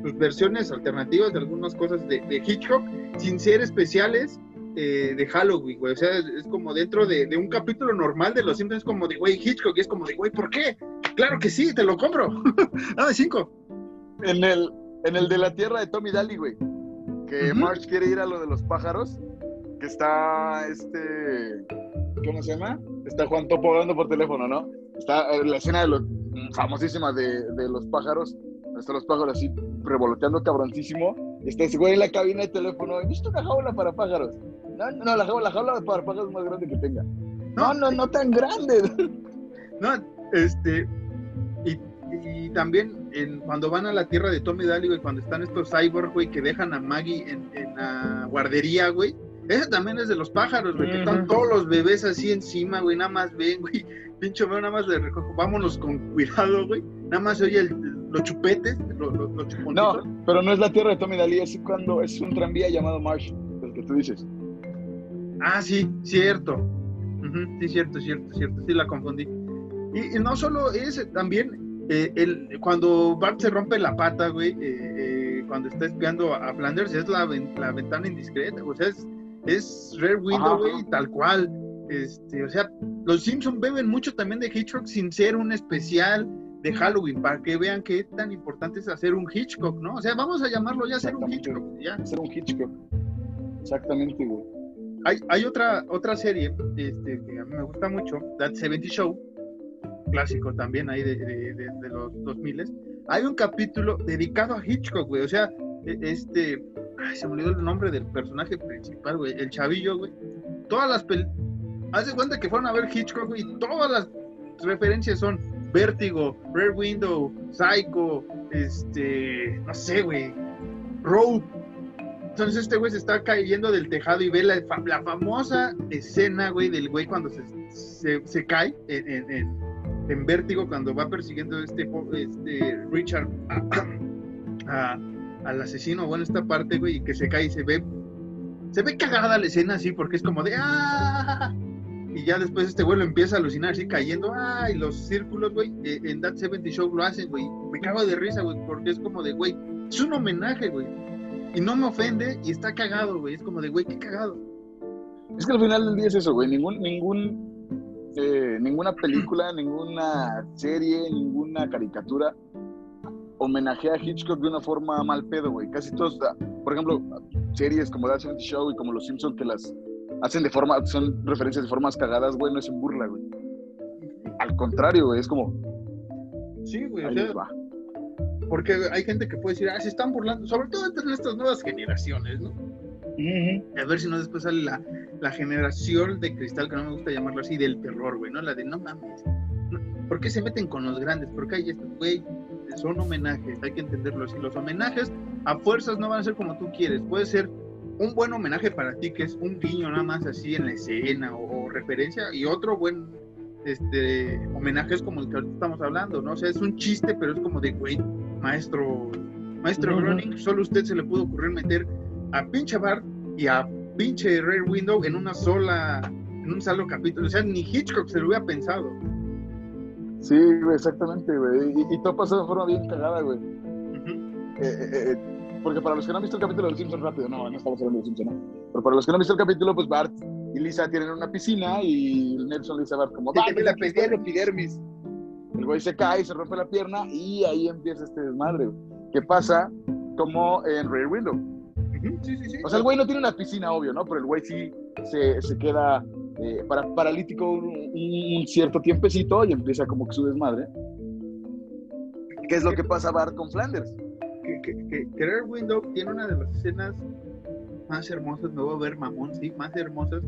sus versiones alternativas de algunas cosas de, Hitchcock sin ser especiales eh, de Halloween, güey. O sea, es, como dentro de, un capítulo normal de Los Simpsons, es como de, güey, Hitchcock, y es como de, güey, ¿por qué? Claro que sí, te lo compro. Dame cinco. En el, en el de la tierra de Tommy Daly, güey, que Marge quiere ir a lo de los pájaros está este, ¿cómo se llama? Está Juan Topo hablando por teléfono, ¿no? Está eh, la escena de los, famosísima de, de los pájaros, están los pájaros así revoloteando cabroncísimo, está ese güey en la cabina de teléfono, ¿he visto una jaula para pájaros? No, no, la jaula, la jaula para pájaros más grande que tenga. No, no, no tan grande. No, este, y, y también en, cuando van a la tierra de Tommy Daly, güey, cuando están estos cyborgs, güey, que dejan a Maggie en, en la guardería, güey, ese también es de los pájaros, güey, que están todos los bebés así encima, güey, nada más ven, güey. Pincho, nada más le recojo. Vámonos con cuidado, güey. Nada más oye el, los chupetes, los, los, No, pero no es la tierra de Tommy Daly, es cuando es un tranvía llamado Marsh, el que tú dices. Ah, sí, cierto. sí, cierto, cierto, cierto. Sí, la confundí. Y, y, no solo ese, también eh, el, cuando Bart se rompe la pata, güey, eh, eh, cuando está espiando a Flanders, es la, la ventana indiscreta, o sea, es, es Rare Window, güey, tal cual. Este, o sea, los Simpsons beben mucho también de Hitchcock sin ser un especial de Halloween, para que vean qué tan importante es hacer un Hitchcock, ¿no? O sea, vamos a llamarlo ya hacer un Hitchcock, ya. Hacer un Hitchcock. Exactamente, güey. Hay, hay otra, otra serie este, que a mí me gusta mucho, That 70 Show, clásico también ahí de, de, de, los 2000. Hay un capítulo dedicado a Hitchcock, güey. O sea, e, este. Se me olvidó el nombre del personaje principal, güey. El chavillo, güey. Todas las películas. Haz cuenta que fueron a ver Hitchcock. Y todas las referencias son Vértigo, Rare Window, Psycho, este. No sé, güey. Road. Entonces este güey se está cayendo del tejado y ve la, la famosa escena, güey, del güey cuando se, se, cae en, en, en, vértigo, cuando va persiguiendo este, este Richard al asesino, bueno, esta parte, güey, y que se cae y se ve, se ve cagada la escena así, porque es como de, ¡ah! Y ya después este güey lo empieza a alucinar así cayendo, ¡ah! Y los círculos, güey, eh, en That 70 Show lo hacen, güey. Me cago de risa, güey, porque es como de, güey, es un homenaje, güey y no me ofende y está cagado, güey. Es como de, güey, qué cagado. Es que al final del día es eso, güey. Ningún, ningún, eh, ninguna película, ninguna serie, ninguna caricatura homenajea a Hitchcock de una forma mal pedo, güey. Casi todos, por ejemplo, series como The 70 Show y como Los Simpsons que las hacen de forma, son referencias de formas cagadas, güey, no es en burla, güey. Al contrario, güey, es como... Sí, güey, porque hay gente que puede decir, ah, se están burlando, sobre todo entre estas nuevas generaciones, ¿no? A ver si no después sale la, la, generación de cristal, que no me gusta llamarlo así, del terror, güey, ¿no? La de no mames. ¿Por qué se meten con los grandes? Porque hay estos, güey, son homenajes, hay que entenderlo así. Los homenajes a fuerzas no van a ser como tú quieres. Puede ser un buen homenaje para ti, que es un guiño nada más así en la escena o, o referencia, y otro buen este homenaje es como el que ahorita estamos hablando, ¿no? O sea, es un chiste, pero es como de, güey, maestro, maestro Groening, solo usted se le pudo ocurrir meter a pinche Bart y a pinche Rare Window en una sola, en un solo capítulo. O sea, ni Hitchcock se lo hubiera pensado. Sí, güey, exactamente, güey. Y, todo pasó de forma bien cagada, güey. Eh, eh, eh, porque para los que no han visto el capítulo de los Simpsons rápido, no, no estamos hablando de los Simpsons, ¿no? Pero para los que no han visto el capítulo, pues Bart y Lisa tienen una piscina y Nelson le dice a Bart como, ¡Dame la epidermis! El güey se cae, se rompe la pierna y ahí empieza este desmadre. ¿Qué pasa? Como en Rear Window. Sí, sí, sí. O sea, el güey no tiene una piscina, obvio, ¿no? Pero el güey sí se, se queda eh, para, paralítico un, cierto tiempecito y empieza como que su desmadre. ¿Qué es lo que pasa Bart con Flanders? Que, que, Window tiene una de las escenas más hermosas, me voy a ver mamón, sí, más hermosas,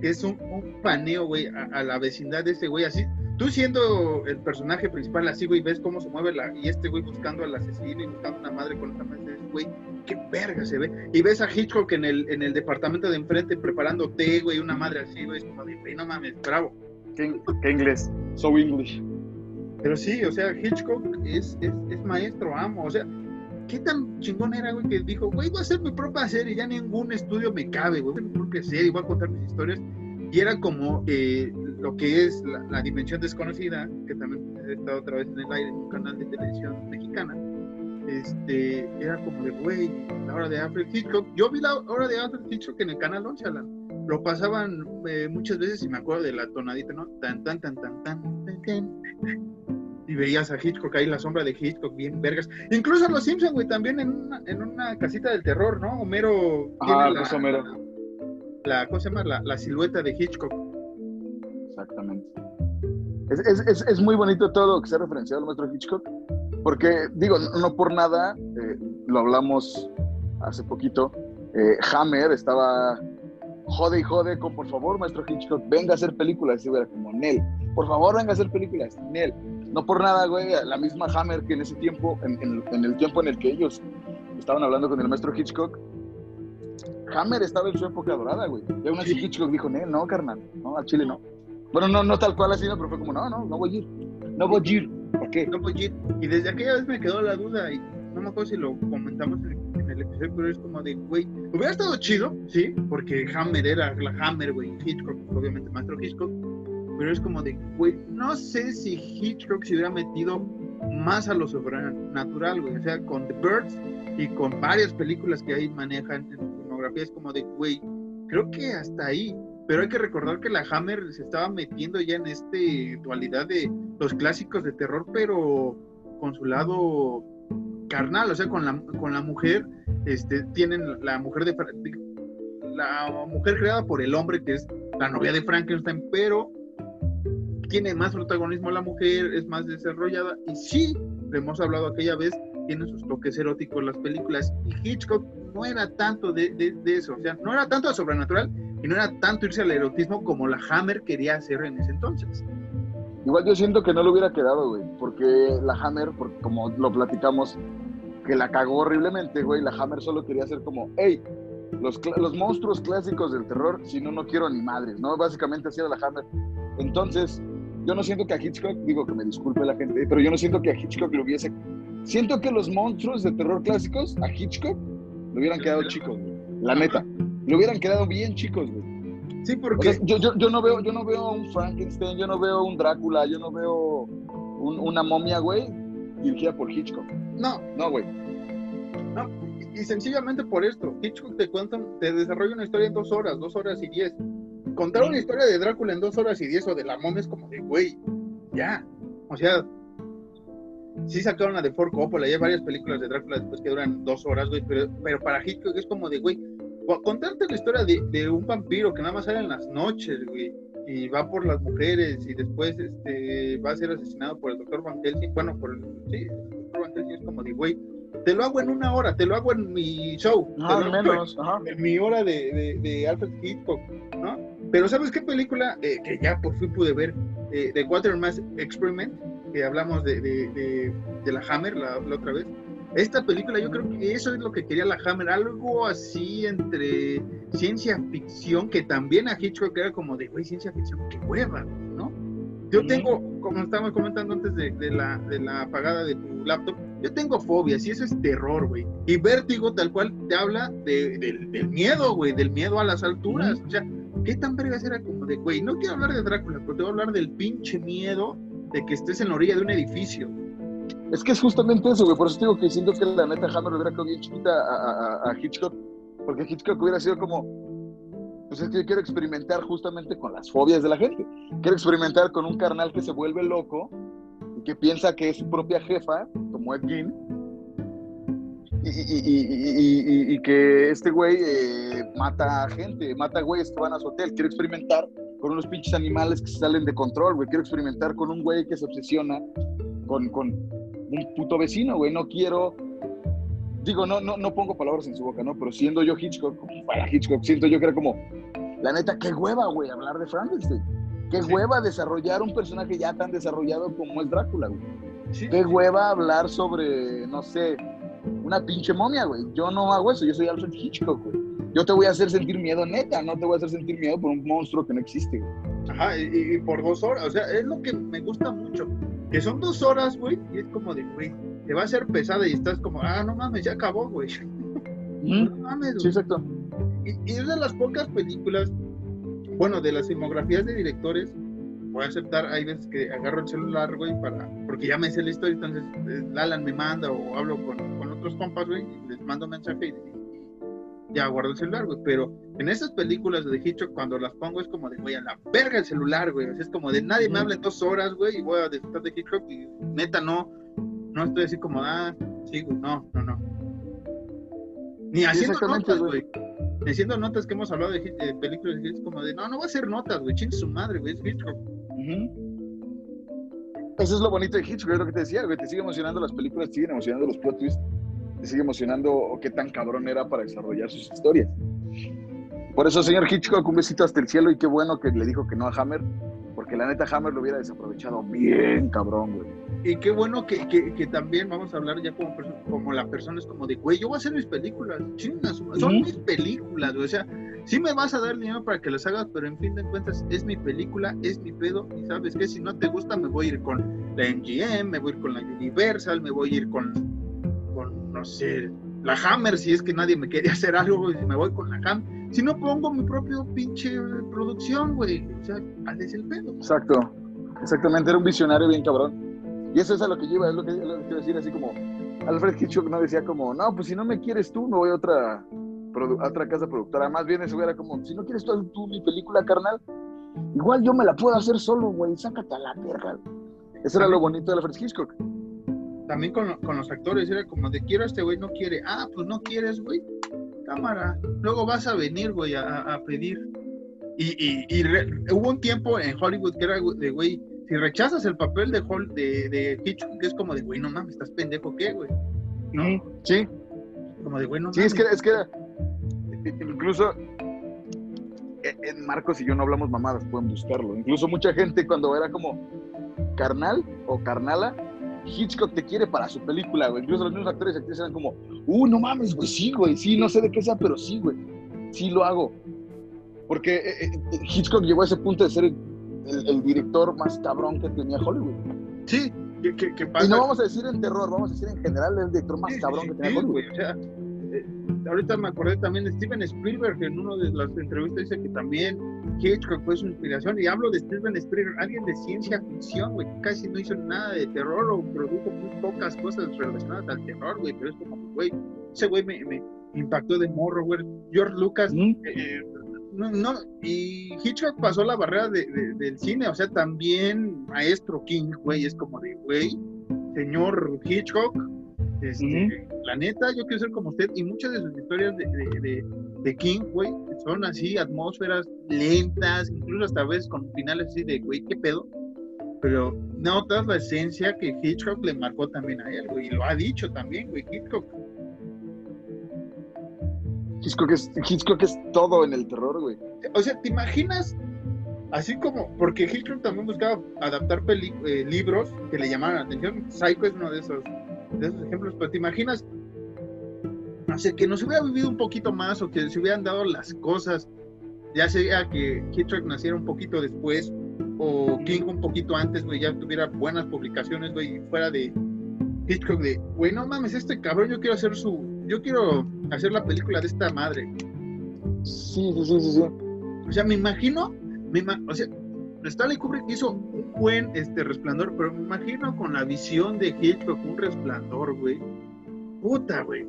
que es un, un paneo, güey, a, a, la vecindad de ese güey, así, tú siendo el personaje principal así, güey, ves cómo se mueve la, y este güey buscando al asesino y buscando una madre con esta madre, güey, qué verga se ve. Y ves a Hitchcock en el, en el departamento de enfrente preparando té, güey, una madre así, güey, no mames, bravo. ¿Qué, qué inglés? So English. Pero sí, o sea, Hitchcock es, es, es maestro, amo, o sea, qué tan chingón era, güey, que dijo, güey, voy a hacer mi propia serie, ya ningún estudio me cabe, güey, voy a hacer mi propia serie, voy a contar mis historias. Y era como eh, lo que es la, dimensión desconocida, que también he estado otra vez en el aire en un canal de televisión mexicana, este, era como de, güey, la hora de Alfred Hitchcock. Yo vi la hora de Alfred Hitchcock en el canal 11, Lo pasaban eh, muchas veces y me acuerdo de la tonadita, ¿no? Tan, tan, tan, tan, tan, tan, tan. Y veías a Hitchcock ahí, la sombra de Hitchcock, bien vergas. Incluso los Simpsons, güey, también en una, en una casita del terror, ¿no? Homero. Ah, la, Homero. La, ¿Cómo se llama? La, la silueta de Hitchcock Exactamente. Es, es, es, muy bonito todo lo que se ha referenciado al maestro Hitchcock, porque, digo, no, por nada, eh, lo hablamos hace poquito, eh, Hammer estaba jode y jode con, por favor, maestro Hitchcock, venga a hacer películas, y era como, Nel, por favor, venga a hacer películas, Nel. No por nada, güey, la misma Hammer que en ese tiempo, en, en, en el tiempo en el que ellos estaban hablando con el maestro Hitchcock, Hammer estaba en su época dorada, güey. Y aún así Hitchcock dijo, no, carnal, no, al chile no. Bueno, no, no tal cual así, no, pero fue como, no, no, no voy a ir. No voy a ir. ¿Por qué? No ir. Y desde aquella vez me quedó la duda, y no me acuerdo si lo comentamos en, el episodio, pero es como de, güey, hubiera estado chido, sí, porque Hammer era la Hammer, güey, Hitchcock, obviamente, maestro Hitchcock, pero es como de, güey, no sé si Hitchcock se hubiera metido más a lo sobrenatural, güey. O sea, con The Birds y con varias películas que ahí manejan en su filmografía, es como de, güey, creo que hasta ahí. Pero hay que recordar que la Hammer se estaba metiendo ya en este dualidad de los clásicos de terror, pero con su lado carnal, o sea, con la, con la mujer, este, tienen la mujer de la mujer creada por el hombre, que es la novia de Frankenstein, pero tiene más protagonismo la mujer, es más desarrollada, y sí, le hemos hablado aquella vez, tiene sus toques eróticos las películas, y Hitchcock no era tanto de, de, eso, o sea, no era tanto sobrenatural, y no era tanto irse al erotismo como la Hammer quería hacer en ese entonces. Igual yo siento que no le hubiera quedado, güey, porque la Hammer, como lo platicamos, que la cagó horriblemente, güey, la Hammer solo quería hacer como, hey, los, los monstruos clásicos del terror, si no, no quiero ni madres, ¿no? Básicamente así era la Hammer. Entonces, yo no siento que a Hitchcock, digo que me disculpe la gente, pero yo no siento que a Hitchcock le hubiese... Siento que los monstruos de terror clásicos a Hitchcock le hubieran quedado chicos. La neta, le hubieran quedado bien chicos, güey. Sí, porque yo, yo, yo, no veo, yo no veo un Frankenstein, yo no veo un Drácula, yo no veo una momia, güey, dirigida por Hitchcock. No. No, güey. No, y, sencillamente por esto, Hitchcock te cuenta, te desarrolla una historia en dos horas, dos horas y diez. Contar una historia de Drácula en dos horas y diez o de la momia es como de, güey, ya. O sea, sí sacaron la de Ford Coppola, y hay varias películas de Drácula después que duran dos horas, güey, pero, pero para Hitchcock es como de, güey, contarte la historia de, un vampiro que nada más sale en las noches, güey, y va por las mujeres y después este, va a ser asesinado por el doctor Van Helsing, bueno, por el, sí, el doctor Van Helsing es como de, güey, te lo hago en una hora, te lo hago en mi show, ah, menos, en mi hora de, de, Alfred Hitchcock, ¿no? Pero ¿sabes qué película eh, que ya por fin pude ver? Eh, The Quatermass Experiment, que hablamos de, de, de la Hammer la, la otra vez esta película yo creo que eso es lo que quería la Hammer, algo así entre ciencia ficción, que también a Hitchcock era como de, güey, ciencia ficción, qué hueva, ¿no? Yo tengo, como estábamos comentando antes de, la, de la apagada de tu laptop, yo tengo fobias y eso es terror, güey. Y vértigo tal cual te habla de, del miedo, güey, del miedo a las alturas. O sea, ¿qué tan vergas era como de, güey, no quiero hablar de Drácula, pero te voy a hablar del pinche miedo de que estés en la orilla de un edificio, es que es justamente eso, güey. Por eso digo que siento que la neta Hammer hubiera quedado bien chiquita a, Hitchcock. Porque Hitchcock hubiera sido como. Pues es que yo quiero experimentar justamente con las fobias de la gente. Quiero experimentar con un carnal que se vuelve loco y que piensa que es su propia jefa, como Ed Gein. Y, que este güey eh, mata a gente, mata güeyes que van a su hotel. Quiero experimentar con unos pinches animales que salen de control, güey. Quiero experimentar con un güey que se obsesiona con, con, un puto vecino, güey. No quiero. Digo, no, no, no pongo palabras en su boca, ¿no? Pero siendo yo Hitchcock, para Hitchcock, siento yo que era como, la neta, qué hueva, güey, hablar de Frankenstein. Qué hueva desarrollar un personaje ya tan desarrollado como el Drácula, güey. qué hueva hablar sobre, no sé, una pinche momia, güey. Yo no hago eso, yo soy Alfred Hitchcock, güey. Yo te voy a hacer sentir miedo, neta, no te voy a hacer sentir miedo por un monstruo que no existe, güey. Ajá, y, y por dos horas, o sea, es lo que me gusta mucho que son dos horas, güey, y es como de, güey, te va a ser pesada y estás como, ah, no mames, ya acabó, güey. no mames, güey. Sí, exacto. Y, es de las pocas películas, bueno, de las filmografías de directores, voy a aceptar, hay veces que agarro el celular, güey, para, porque ya me sé la historia, entonces eh, Alan me manda o hablo con, con otros compas, güey, y les mando mensaje y ya guardo el celular, güey. Pero en esas películas de Hitchcock, cuando las pongo, es como de, güey, a la verga el celular, güey. es como de nadie me habla en dos horas, güey, y voy a disfrutar de Hitchcock. Y neta, no, no estoy así como, ah, sí, güey, no, no, no. Ni haciendo notas, güey. Ni haciendo notas que hemos hablado de, películas de Hitchcock, como de, no, no voy a hacer notas, güey, ching su madre, güey, es Hitchcock. Eso es lo bonito de Hitchcock, es lo que te decía, güey, te sigue emocionando las películas, te siguen emocionando los plot twists te sigue emocionando qué tan cabrón era para desarrollar sus historias. Por eso, señor Hitchcock, un besito hasta el cielo y qué bueno que le dijo que no a Hammer, porque la neta Hammer lo hubiera desaprovechado bien cabrón, güey. Y qué bueno que, que, también vamos a hablar ya como, como la persona es como de, güey, yo voy a hacer mis películas, chingas, son mis películas, güey. O sea, sí me vas a dar dinero para que las hagas, pero en fin de cuentas es mi película, es mi pedo, y sabes que si no te gusta me voy a ir con la MGM, me voy a ir con la Universal, me voy a ir con no sé, la Hammer, si es que nadie me quiere hacer algo, me voy con la Hammer. Si no pongo mi propio pinche producción, güey. O sea, es el pedo. Exacto. Exactamente, era un visionario bien cabrón. Y eso es a lo que lleva, es lo que, lo que quiero decir, así como Alfred Hitchcock no decía como, no, pues si no me quieres tú, me voy a otra, a otra casa productora. Más bien eso era como, si no quieres tú, tú mi película, carnal, igual yo me la puedo hacer solo, güey, sácate a la verga. Eso era lo bonito de Alfred Hitchcock. También con, con los actores era como de quiero a este güey, no quiere. Ah, pues no quieres, güey. Cámara. Luego vas a venir, güey, a, a pedir. Y, y, y hubo un tiempo en Hollywood que era de, güey, si rechazas el papel de, Hall, de, de Hitchcock, es como de, güey, no mames, estás pendejo, ¿qué, güey? ¿No? Sí. Como de, güey, no Sí, es que, es que incluso en Marcos y yo no hablamos mamadas, pueden buscarlo. Incluso mucha gente cuando era como carnal o carnala, Hitchcock te quiere para su película, güey. Incluso los mismos actores y actrices eran como, uh, no mames, güey, sí, güey, sí, no sé de qué sea, pero sí, güey, sí lo hago. Porque eh, eh, Hitchcock llegó a ese punto de ser el, el, director más cabrón que tenía Hollywood. Sí, que, que, que pasa. Y no vamos a decir en terror, vamos a decir en general el director más sí, cabrón sí, que tenía sí, Hollywood. Güey, o sea, ahorita me acordé también de Steven Spielberg, en una de las entrevistas dice que también Hitchcock fue su inspiración. Y hablo de Steven Spielberg, alguien de ciencia ficción, güey, casi no hizo nada de terror o produjo muy pocas cosas relacionadas al terror, güey, pero es como, güey, ese güey me, me impactó de morro, güey. George Lucas, ¿Mm? eh, no, no, y Hitchcock pasó la barrera de, de, del cine, o sea, también Maestro King, güey, es como de, güey, señor Hitchcock, este, Ujú. la neta, yo quiero ser como usted, y muchas de sus historias de, de, de, de King, güey, son así, atmósferas lentas, incluso hasta a veces con finales así de, güey, ¿qué pedo? Pero notas la esencia que Hitchcock le marcó también a él, güey, y lo ha dicho también, güey, Hitchcock. Hitchcock es, Hitchcock es todo en el terror, güey. O sea, ¿te imaginas? Así como, porque Hitchcock también buscaba adaptar peli- eh, libros que le llamaran la atención. Psycho es uno de esos, de esos ejemplos, pero ¿te imaginas? No sé, que nos hubiera vivido un poquito más o que se hubieran dado las cosas, ya sea que Hitchcock naciera un poquito después o King un poquito antes, güey, ya tuviera buenas publicaciones, güey, y fuera de Hitchcock de, güey, no mames, este cabrón, yo quiero hacer su, yo quiero hacer la película de esta madre. Sí, sí, sí, sí. O sea, me imagino, me o sea, Stanley Kubrick hizo un buen este resplandor, pero me imagino con la visión de Hitchcock un resplandor, güey. Puta, güey.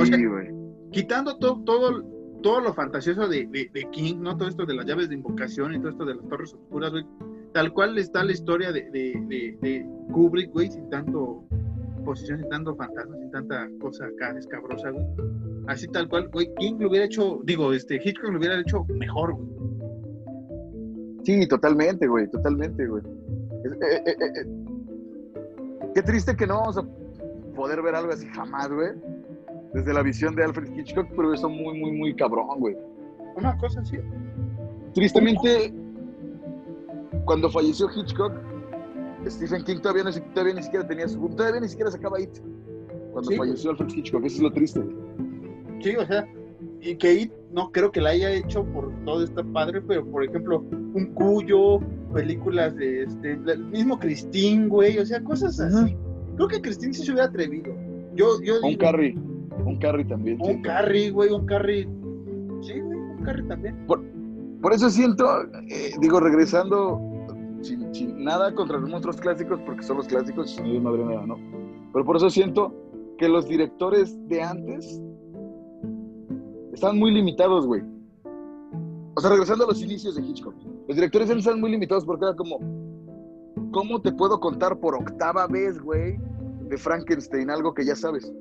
O sea, Sí, güey. Quitando to- todo, todo lo fantasioso de, de- de King, ¿no? Todo esto de las llaves de invocación y todo esto de las torres oscuras, güey. Tal cual está la historia de, de, de- de Kubrick, güey, sin tanto posición, sin tanto fantasma, sin tanta cosa acá escabrosa, güey. Así tal cual, güey, King lo hubiera hecho, digo, este, Hitchcock lo hubiera hecho mejor, güey. Sí, totalmente, güey, totalmente, güey. Eh, eh, eh. Qué triste que no vamos a poder ver algo así jamás, güey. Desde la visión de Alfred Hitchcock, pero eso muy, muy, muy cabrón, güey. Una cosa así. Tristemente, cuando falleció Hitchcock, Stephen King todavía, no, todavía ni siquiera tenía su... Todavía ni siquiera sacaba It. Cuando Sí, falleció Alfred Hitchcock, eso es lo triste. Sí, o sea, y que no creo que la haya hecho por todo está padre, pero por ejemplo, un Cuyo, películas de este, el mismo Christine, güey, o sea, cosas así. Creo que Christine sí se hubiera atrevido. Yo, yo Un digo, Carrie. Un Carrie también. un siento. Carrie, güey, un Carrie. Sí, güey, un Carrie también. Por eso siento, eh, digo, regresando, sin, sin nada contra los monstruos clásicos, porque son los clásicos, sin ellos no habría nada, ¿no? Pero por eso siento que los directores de antes están muy limitados, güey. O sea, regresando a los inicios de Hitchcock, los directores están muy limitados porque era como, ¿cómo te puedo contar por octava vez, güey, de Frankenstein algo que ya sabes?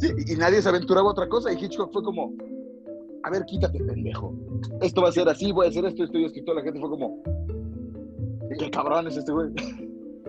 Y, y nadie se aventuraba a otra cosa. Y Hitchcock fue como, a ver, quítate, pendejo. Esto va a ser así, voy a hacer esto, esto y esto. Y toda la gente fue como, qué cabrón es este güey.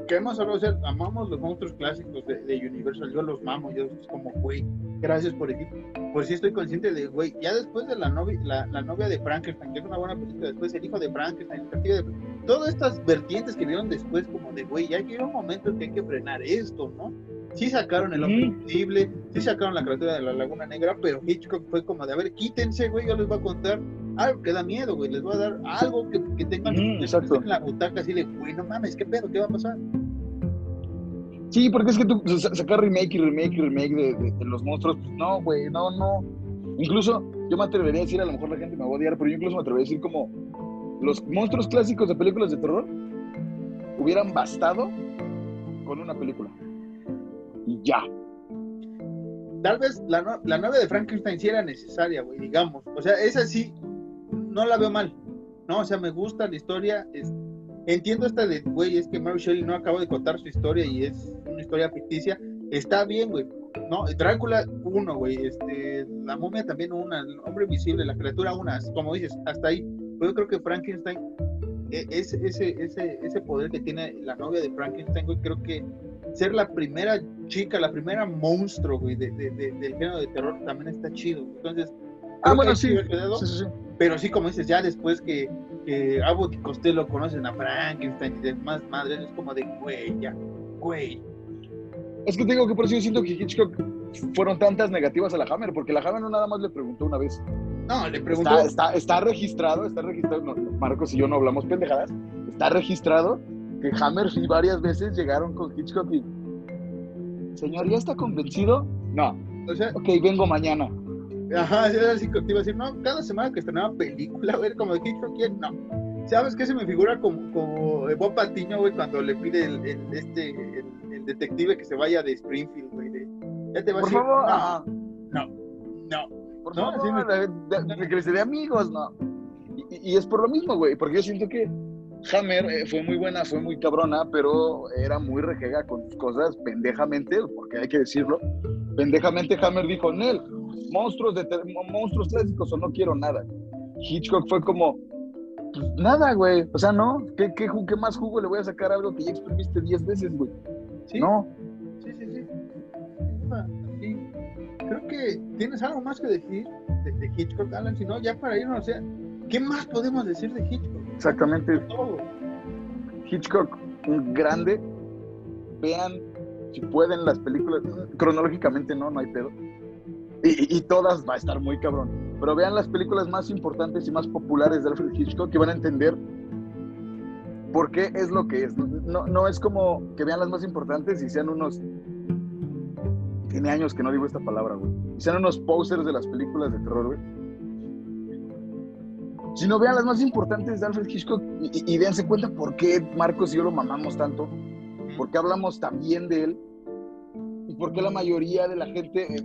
Que hemos hablado, o sea, amamos los monstruos clásicos de, de Universal, yo los mamo, yo es como, güey, gracias por elegir. Pues sí estoy consciente de, güey, ya después de la novia, la, la novia de Frankenstein, que es una buena película, después el hijo de Frankenstein, el castillo de todas estas vertientes que vieron después, como de, güey, ya llega un momento en que hay que frenar esto, ¿no? Sí sacaron el hombre invisible, sí sacaron la criatura de la laguna negra, pero Hitchcock fue como de, a ver, quítense, güey, yo les voy a contar algo que da miedo, güey, les voy a dar algo que, que tengan estén en la butaca así de, güey, no mames, ¿qué pedo? ¿Qué va a pasar? Sí, porque es que tú sa- sacar remake y remake y remake de, de- de los monstruos, pues no, güey, no, no. Incluso yo me atrevería a decir, a lo mejor la gente me va a odiar, pero yo incluso me atrevería a decir como los monstruos clásicos de películas de terror hubieran bastado con una película. Y ya. Tal vez la, no- la novia de Frankenstein sí era necesaria, güey, digamos. O sea, esa sí, no la veo mal. No, o sea, me gusta la historia. es- entiendo esta de, güey, es que Mary Shelley no acaba de contar su historia y es una historia ficticia. Está bien, güey. No, Drácula, uno, güey. Este, la momia también una. El hombre invisible, la criatura, una. Como dices, hasta ahí. Pero yo creo que Frankenstein, e- ese, ese, ese, ese poder que tiene la novia de Frankenstein, güey, creo que ser la primera chica, la primera monstruo, güey, de, de- de- del género de terror también está chido. Entonces, Ah, bueno, sí. Sí, sí, sí. Pero sí, como dices, ya después que, que Abbott y Costello conocen a Frankenstein y demás madres, es como de, güey, ya, güey. Es que te digo que por eso yo siento que Hitchcock fueron tantas negativas a la Hammer, porque la Hammer no nada más le preguntó una vez. No, le preguntó, Está, está, está registrado, está registrado, no, Marcos y yo no hablamos pendejadas, está registrado que Hammer y varias veces llegaron con Hitchcock y, señor, ¿ya está convencido? No, o sea, ok, vengo mañana. Ajá, era así que te iba a decir, no, cada semana que estrenaba película, a ver, como de Hitchcock, ¿quién? No. ¿Sabes qué se me figura como, como Bob Patiño, güey, cuando le pide el, el- este, el, el detective que se vaya de Springfield, güey? de, ya te Por a ir. favor, No, no, no. por No, favor, me- de, de- amigos, no. Y, y- y es por lo mismo, güey, porque yo siento que Hammer eh, fue muy buena, fue muy cabrona, pero era muy rejega con sus cosas, pendejamente, porque hay que decirlo. Pendejamente Hammer dijo, Nel, monstruos, de monstruos clásicos o no quiero nada. Hitchcock fue como, pues, nada, güey. O sea, no, ¿Qué, qué, qué más jugo le voy a sacar a algo que ya exprimiste 10 veces, güey? ¿Sí? No, Sí, sí, sí. Sí. Creo que tienes algo más que decir de, de Hitchcock, Alan, si no, ya para irnos, o sea, ¿qué más podemos decir de Hitchcock? exactamente. Todo. Hitchcock, un grande. Vean, si pueden, las películas. Cronológicamente no, no hay pedo. Y, y todas va a estar muy cabrón. Pero vean las películas más importantes y más populares de Alfred Hitchcock que van a entender por qué es lo que es. No, no es como que vean las más importantes y sean unos. Tiene años que no digo esta palabra, güey. Y sean unos posters de las películas de terror, güey. Si no vean las más importantes de Alfred Hitchcock y, y- y dense cuenta por qué Marcos y yo lo mamamos tanto, por qué hablamos tan bien de él y por qué la mayoría de la gente eh,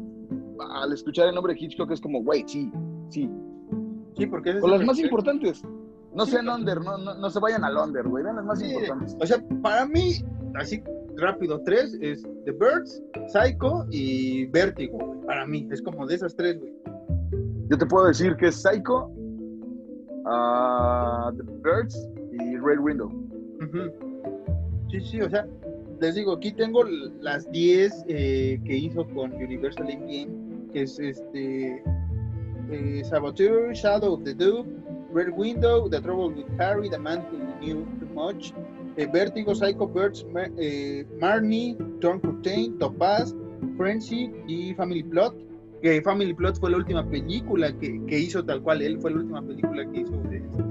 al escuchar el nombre de Hitchcock es como, güey, sí, sí. Sí, porque es Con las más importantes. No Sí, sean under, no, no, no se vayan al under, güey, vean las más Sí, importantes. O sea, para mí, así rápido, tres es The Birds, Psycho y Vértigo, güey. Para mí, es como de esas tres, güey. Yo te puedo decir que es Psycho, ah, The Birds y Red Window. Ujú. Sí, sí, o sea, les digo, aquí tengo las 10 eh, que hizo con Universal Game, que es este eh, Saboteur, Shadow of the Duke, Red Window, The Trouble with Harry, The Man Who Knew Too Much, eh, Vertigo, Psycho Birds, eh, Marnie, Torn Curtain, Topaz, Frenzy y Family Plot. Que Family Plot fue la última película que, que hizo tal cual, él fue la última película que hizo de, este,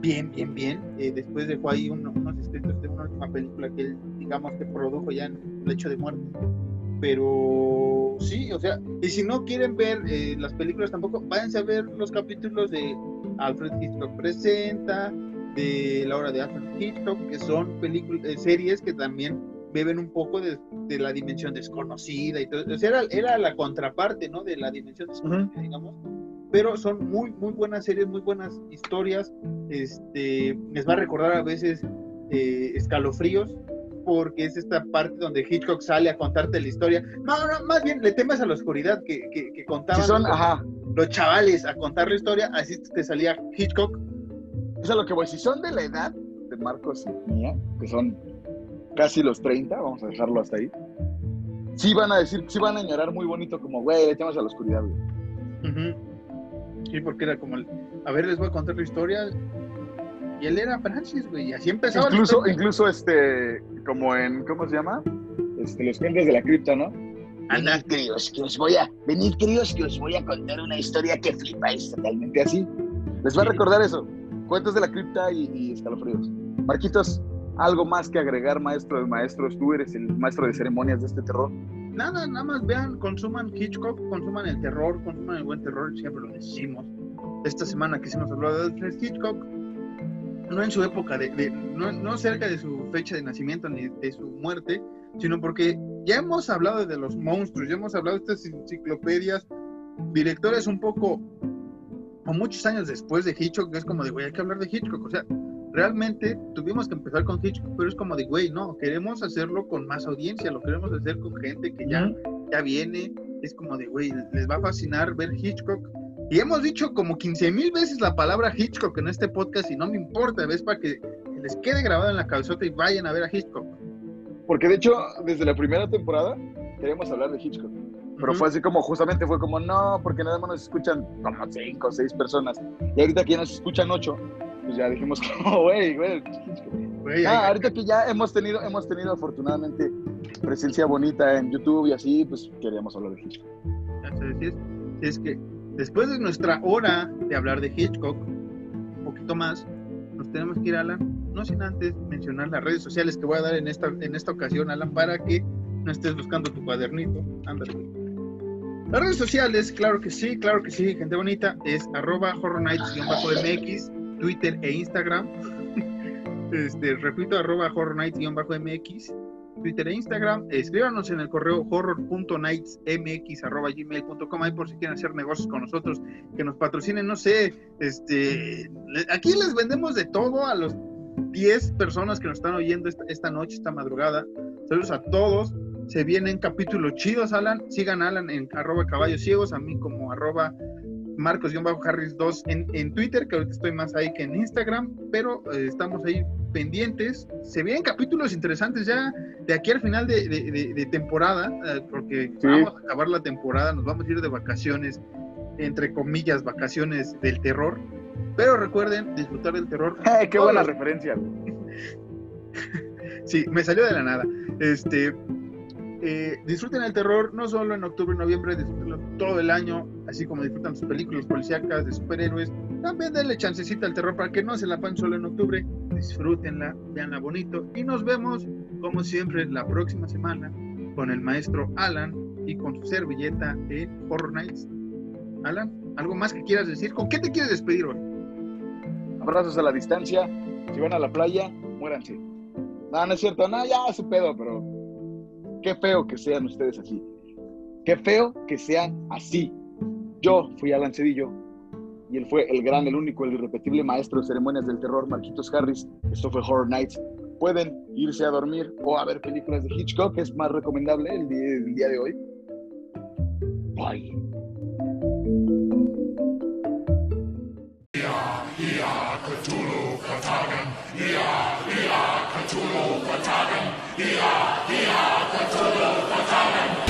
bien, bien, bien. Eh, después dejó ahí uno- unos escritos de una última película que él, digamos, que produjo ya en el lecho de muerte. Pero sí, o sea, y si no quieren ver eh, las películas tampoco, váyanse a ver los capítulos de Alfred Hitchcock Presenta, de la hora de Alfred Hitchcock, que son películas, eh, series que también beben un poco de, de la dimensión desconocida y todo. O sea, era, era la contraparte, ¿no? De la dimensión desconocida, digamos pero son muy muy buenas series, muy buenas historias. Este, les va a recordar a veces eh, escalofríos, porque es esta parte donde Hitchcock sale a contarte la historia. No, no, más bien le temes a la oscuridad que, que, que contaban Si son, los, ajá, los chavales a contar la historia, así te salía Hitchcock. es a lo que voy. Si son de la edad de Marcos y mía, que son casi los 30, vamos a dejarlo hasta ahí, sí van a decir, sí van a añorar muy bonito como, güey, le temas a la oscuridad, güey. Sí, porque era como, el- a ver, les voy a contar la historia. Y él era Francis, güey, y así empezaba. la Incluso, incluso este, como en, ¿cómo se llama? Este, los cuentos de la cripta, ¿no? Anda. Venid, queridos, que os voy a, venid, queridos, que os voy a contar una historia que flipáis totalmente así. Les va a recordar eso. Cuentos de la cripta y, y escalofríos. Marquitos, algo más que agregar, maestro de maestros. Tú eres el maestro de ceremonias de este terror. Nada, nada más vean, consuman Hitchcock, consuman el terror, consuman el buen terror, siempre lo decimos. Esta semana quisimos hablar de Alfred Hitchcock. No en su época, de, no, no, cerca de su fecha de nacimiento ni de su muerte, sino porque ya hemos hablado de los monstruos, ya hemos hablado de estas enciclopedias, directores un poco, o muchos años después de Hitchcock, que es como de, güey, hay que hablar de Hitchcock, o sea, realmente tuvimos que empezar con Hitchcock, pero es como de, güey, no, queremos hacerlo con más audiencia, lo queremos hacer con gente que ya, ya viene, es como de, güey, les va a fascinar ver Hitchcock. Y hemos dicho como 15 mil veces la palabra Hitchcock en este podcast y no me importa, ¿ves? Para que les quede grabado en la cabezota y vayan a ver a Hitchcock. Porque de hecho, desde la primera temporada queríamos hablar de Hitchcock. Pero fue así como, justamente fue como, no, porque nada más nos escuchan como cinco o seis personas. Y ahorita que ya nos escuchan ocho, pues ya dijimos como, güey, güey. Ah, ahorita que ya hemos tenido, hemos tenido afortunadamente presencia bonita en YouTube y así, pues queríamos hablar de Hitchcock. Es, es que después de nuestra hora de hablar de Hitchcock, un poquito más, nos tenemos que ir, Alan, no sin antes mencionar las redes sociales que voy a dar en esta, en esta ocasión, Alan, para que no estés buscando tu cuadernito. Ándale. Las redes sociales, claro que sí, claro que sí, gente bonita, es arroba horrornights-mx, Twitter e Instagram. Este, repito, arroba horrornights-mx, Twitter e Instagram. Escríbanos en el correo horror.nightsmx.gmail.com ahí por si quieren hacer negocios con nosotros, que nos patrocinen, no sé, este, aquí les vendemos de todo a los 10 personas que nos están oyendo esta, noche, esta madrugada. Saludos a todos. Se vienen capítulos chidos, Alan. Sigan Alan en arroba caballos ciegos, a mí como arroba Marcos-Harris2 en, en, Twitter, que ahorita estoy más ahí que en Instagram, pero eh, estamos ahí pendientes. Se vienen capítulos interesantes ya de aquí al final de, temporada, eh, porque vamos a acabar la temporada, nos vamos a ir de vacaciones, entre comillas, vacaciones del terror. Pero recuerden disfrutar del terror. ¡Qué buena referencia! sí, me salió de la nada. Este, eh, disfruten el terror no solo en octubre y noviembre, disfrútenlo todo el año, así como disfrutan sus películas policíacas de superhéroes. También denle chancecita al terror para que no se la pasen solo en octubre. Disfrútenla, veanla bonito. Y nos vemos, como siempre, la próxima semana con el maestro Alan y con su servilleta de Horror Nights. Alan, ¿algo más que quieras decir? ¿Con qué te quieres despedir hoy? abrazos a la distancia. Si van a la playa, muéranse. No, no es cierto, no, ya su pedo, pero Qué feo que sean ustedes así. Qué feo que sean así. Yo fui a Lancedillo y él fue el gran, el único, el irrepetible maestro de ceremonias del terror, Marquitos Harris. Esto fue Horror Nights. Pueden irse a dormir o a ver películas de Hitchcock, que es más recomendable el día, de hoy. Bye. Cthulhu. Vertagen, Ia, Ia, Cthulhu Vertagen, Ia, Ia, Cthulhu Vertagen.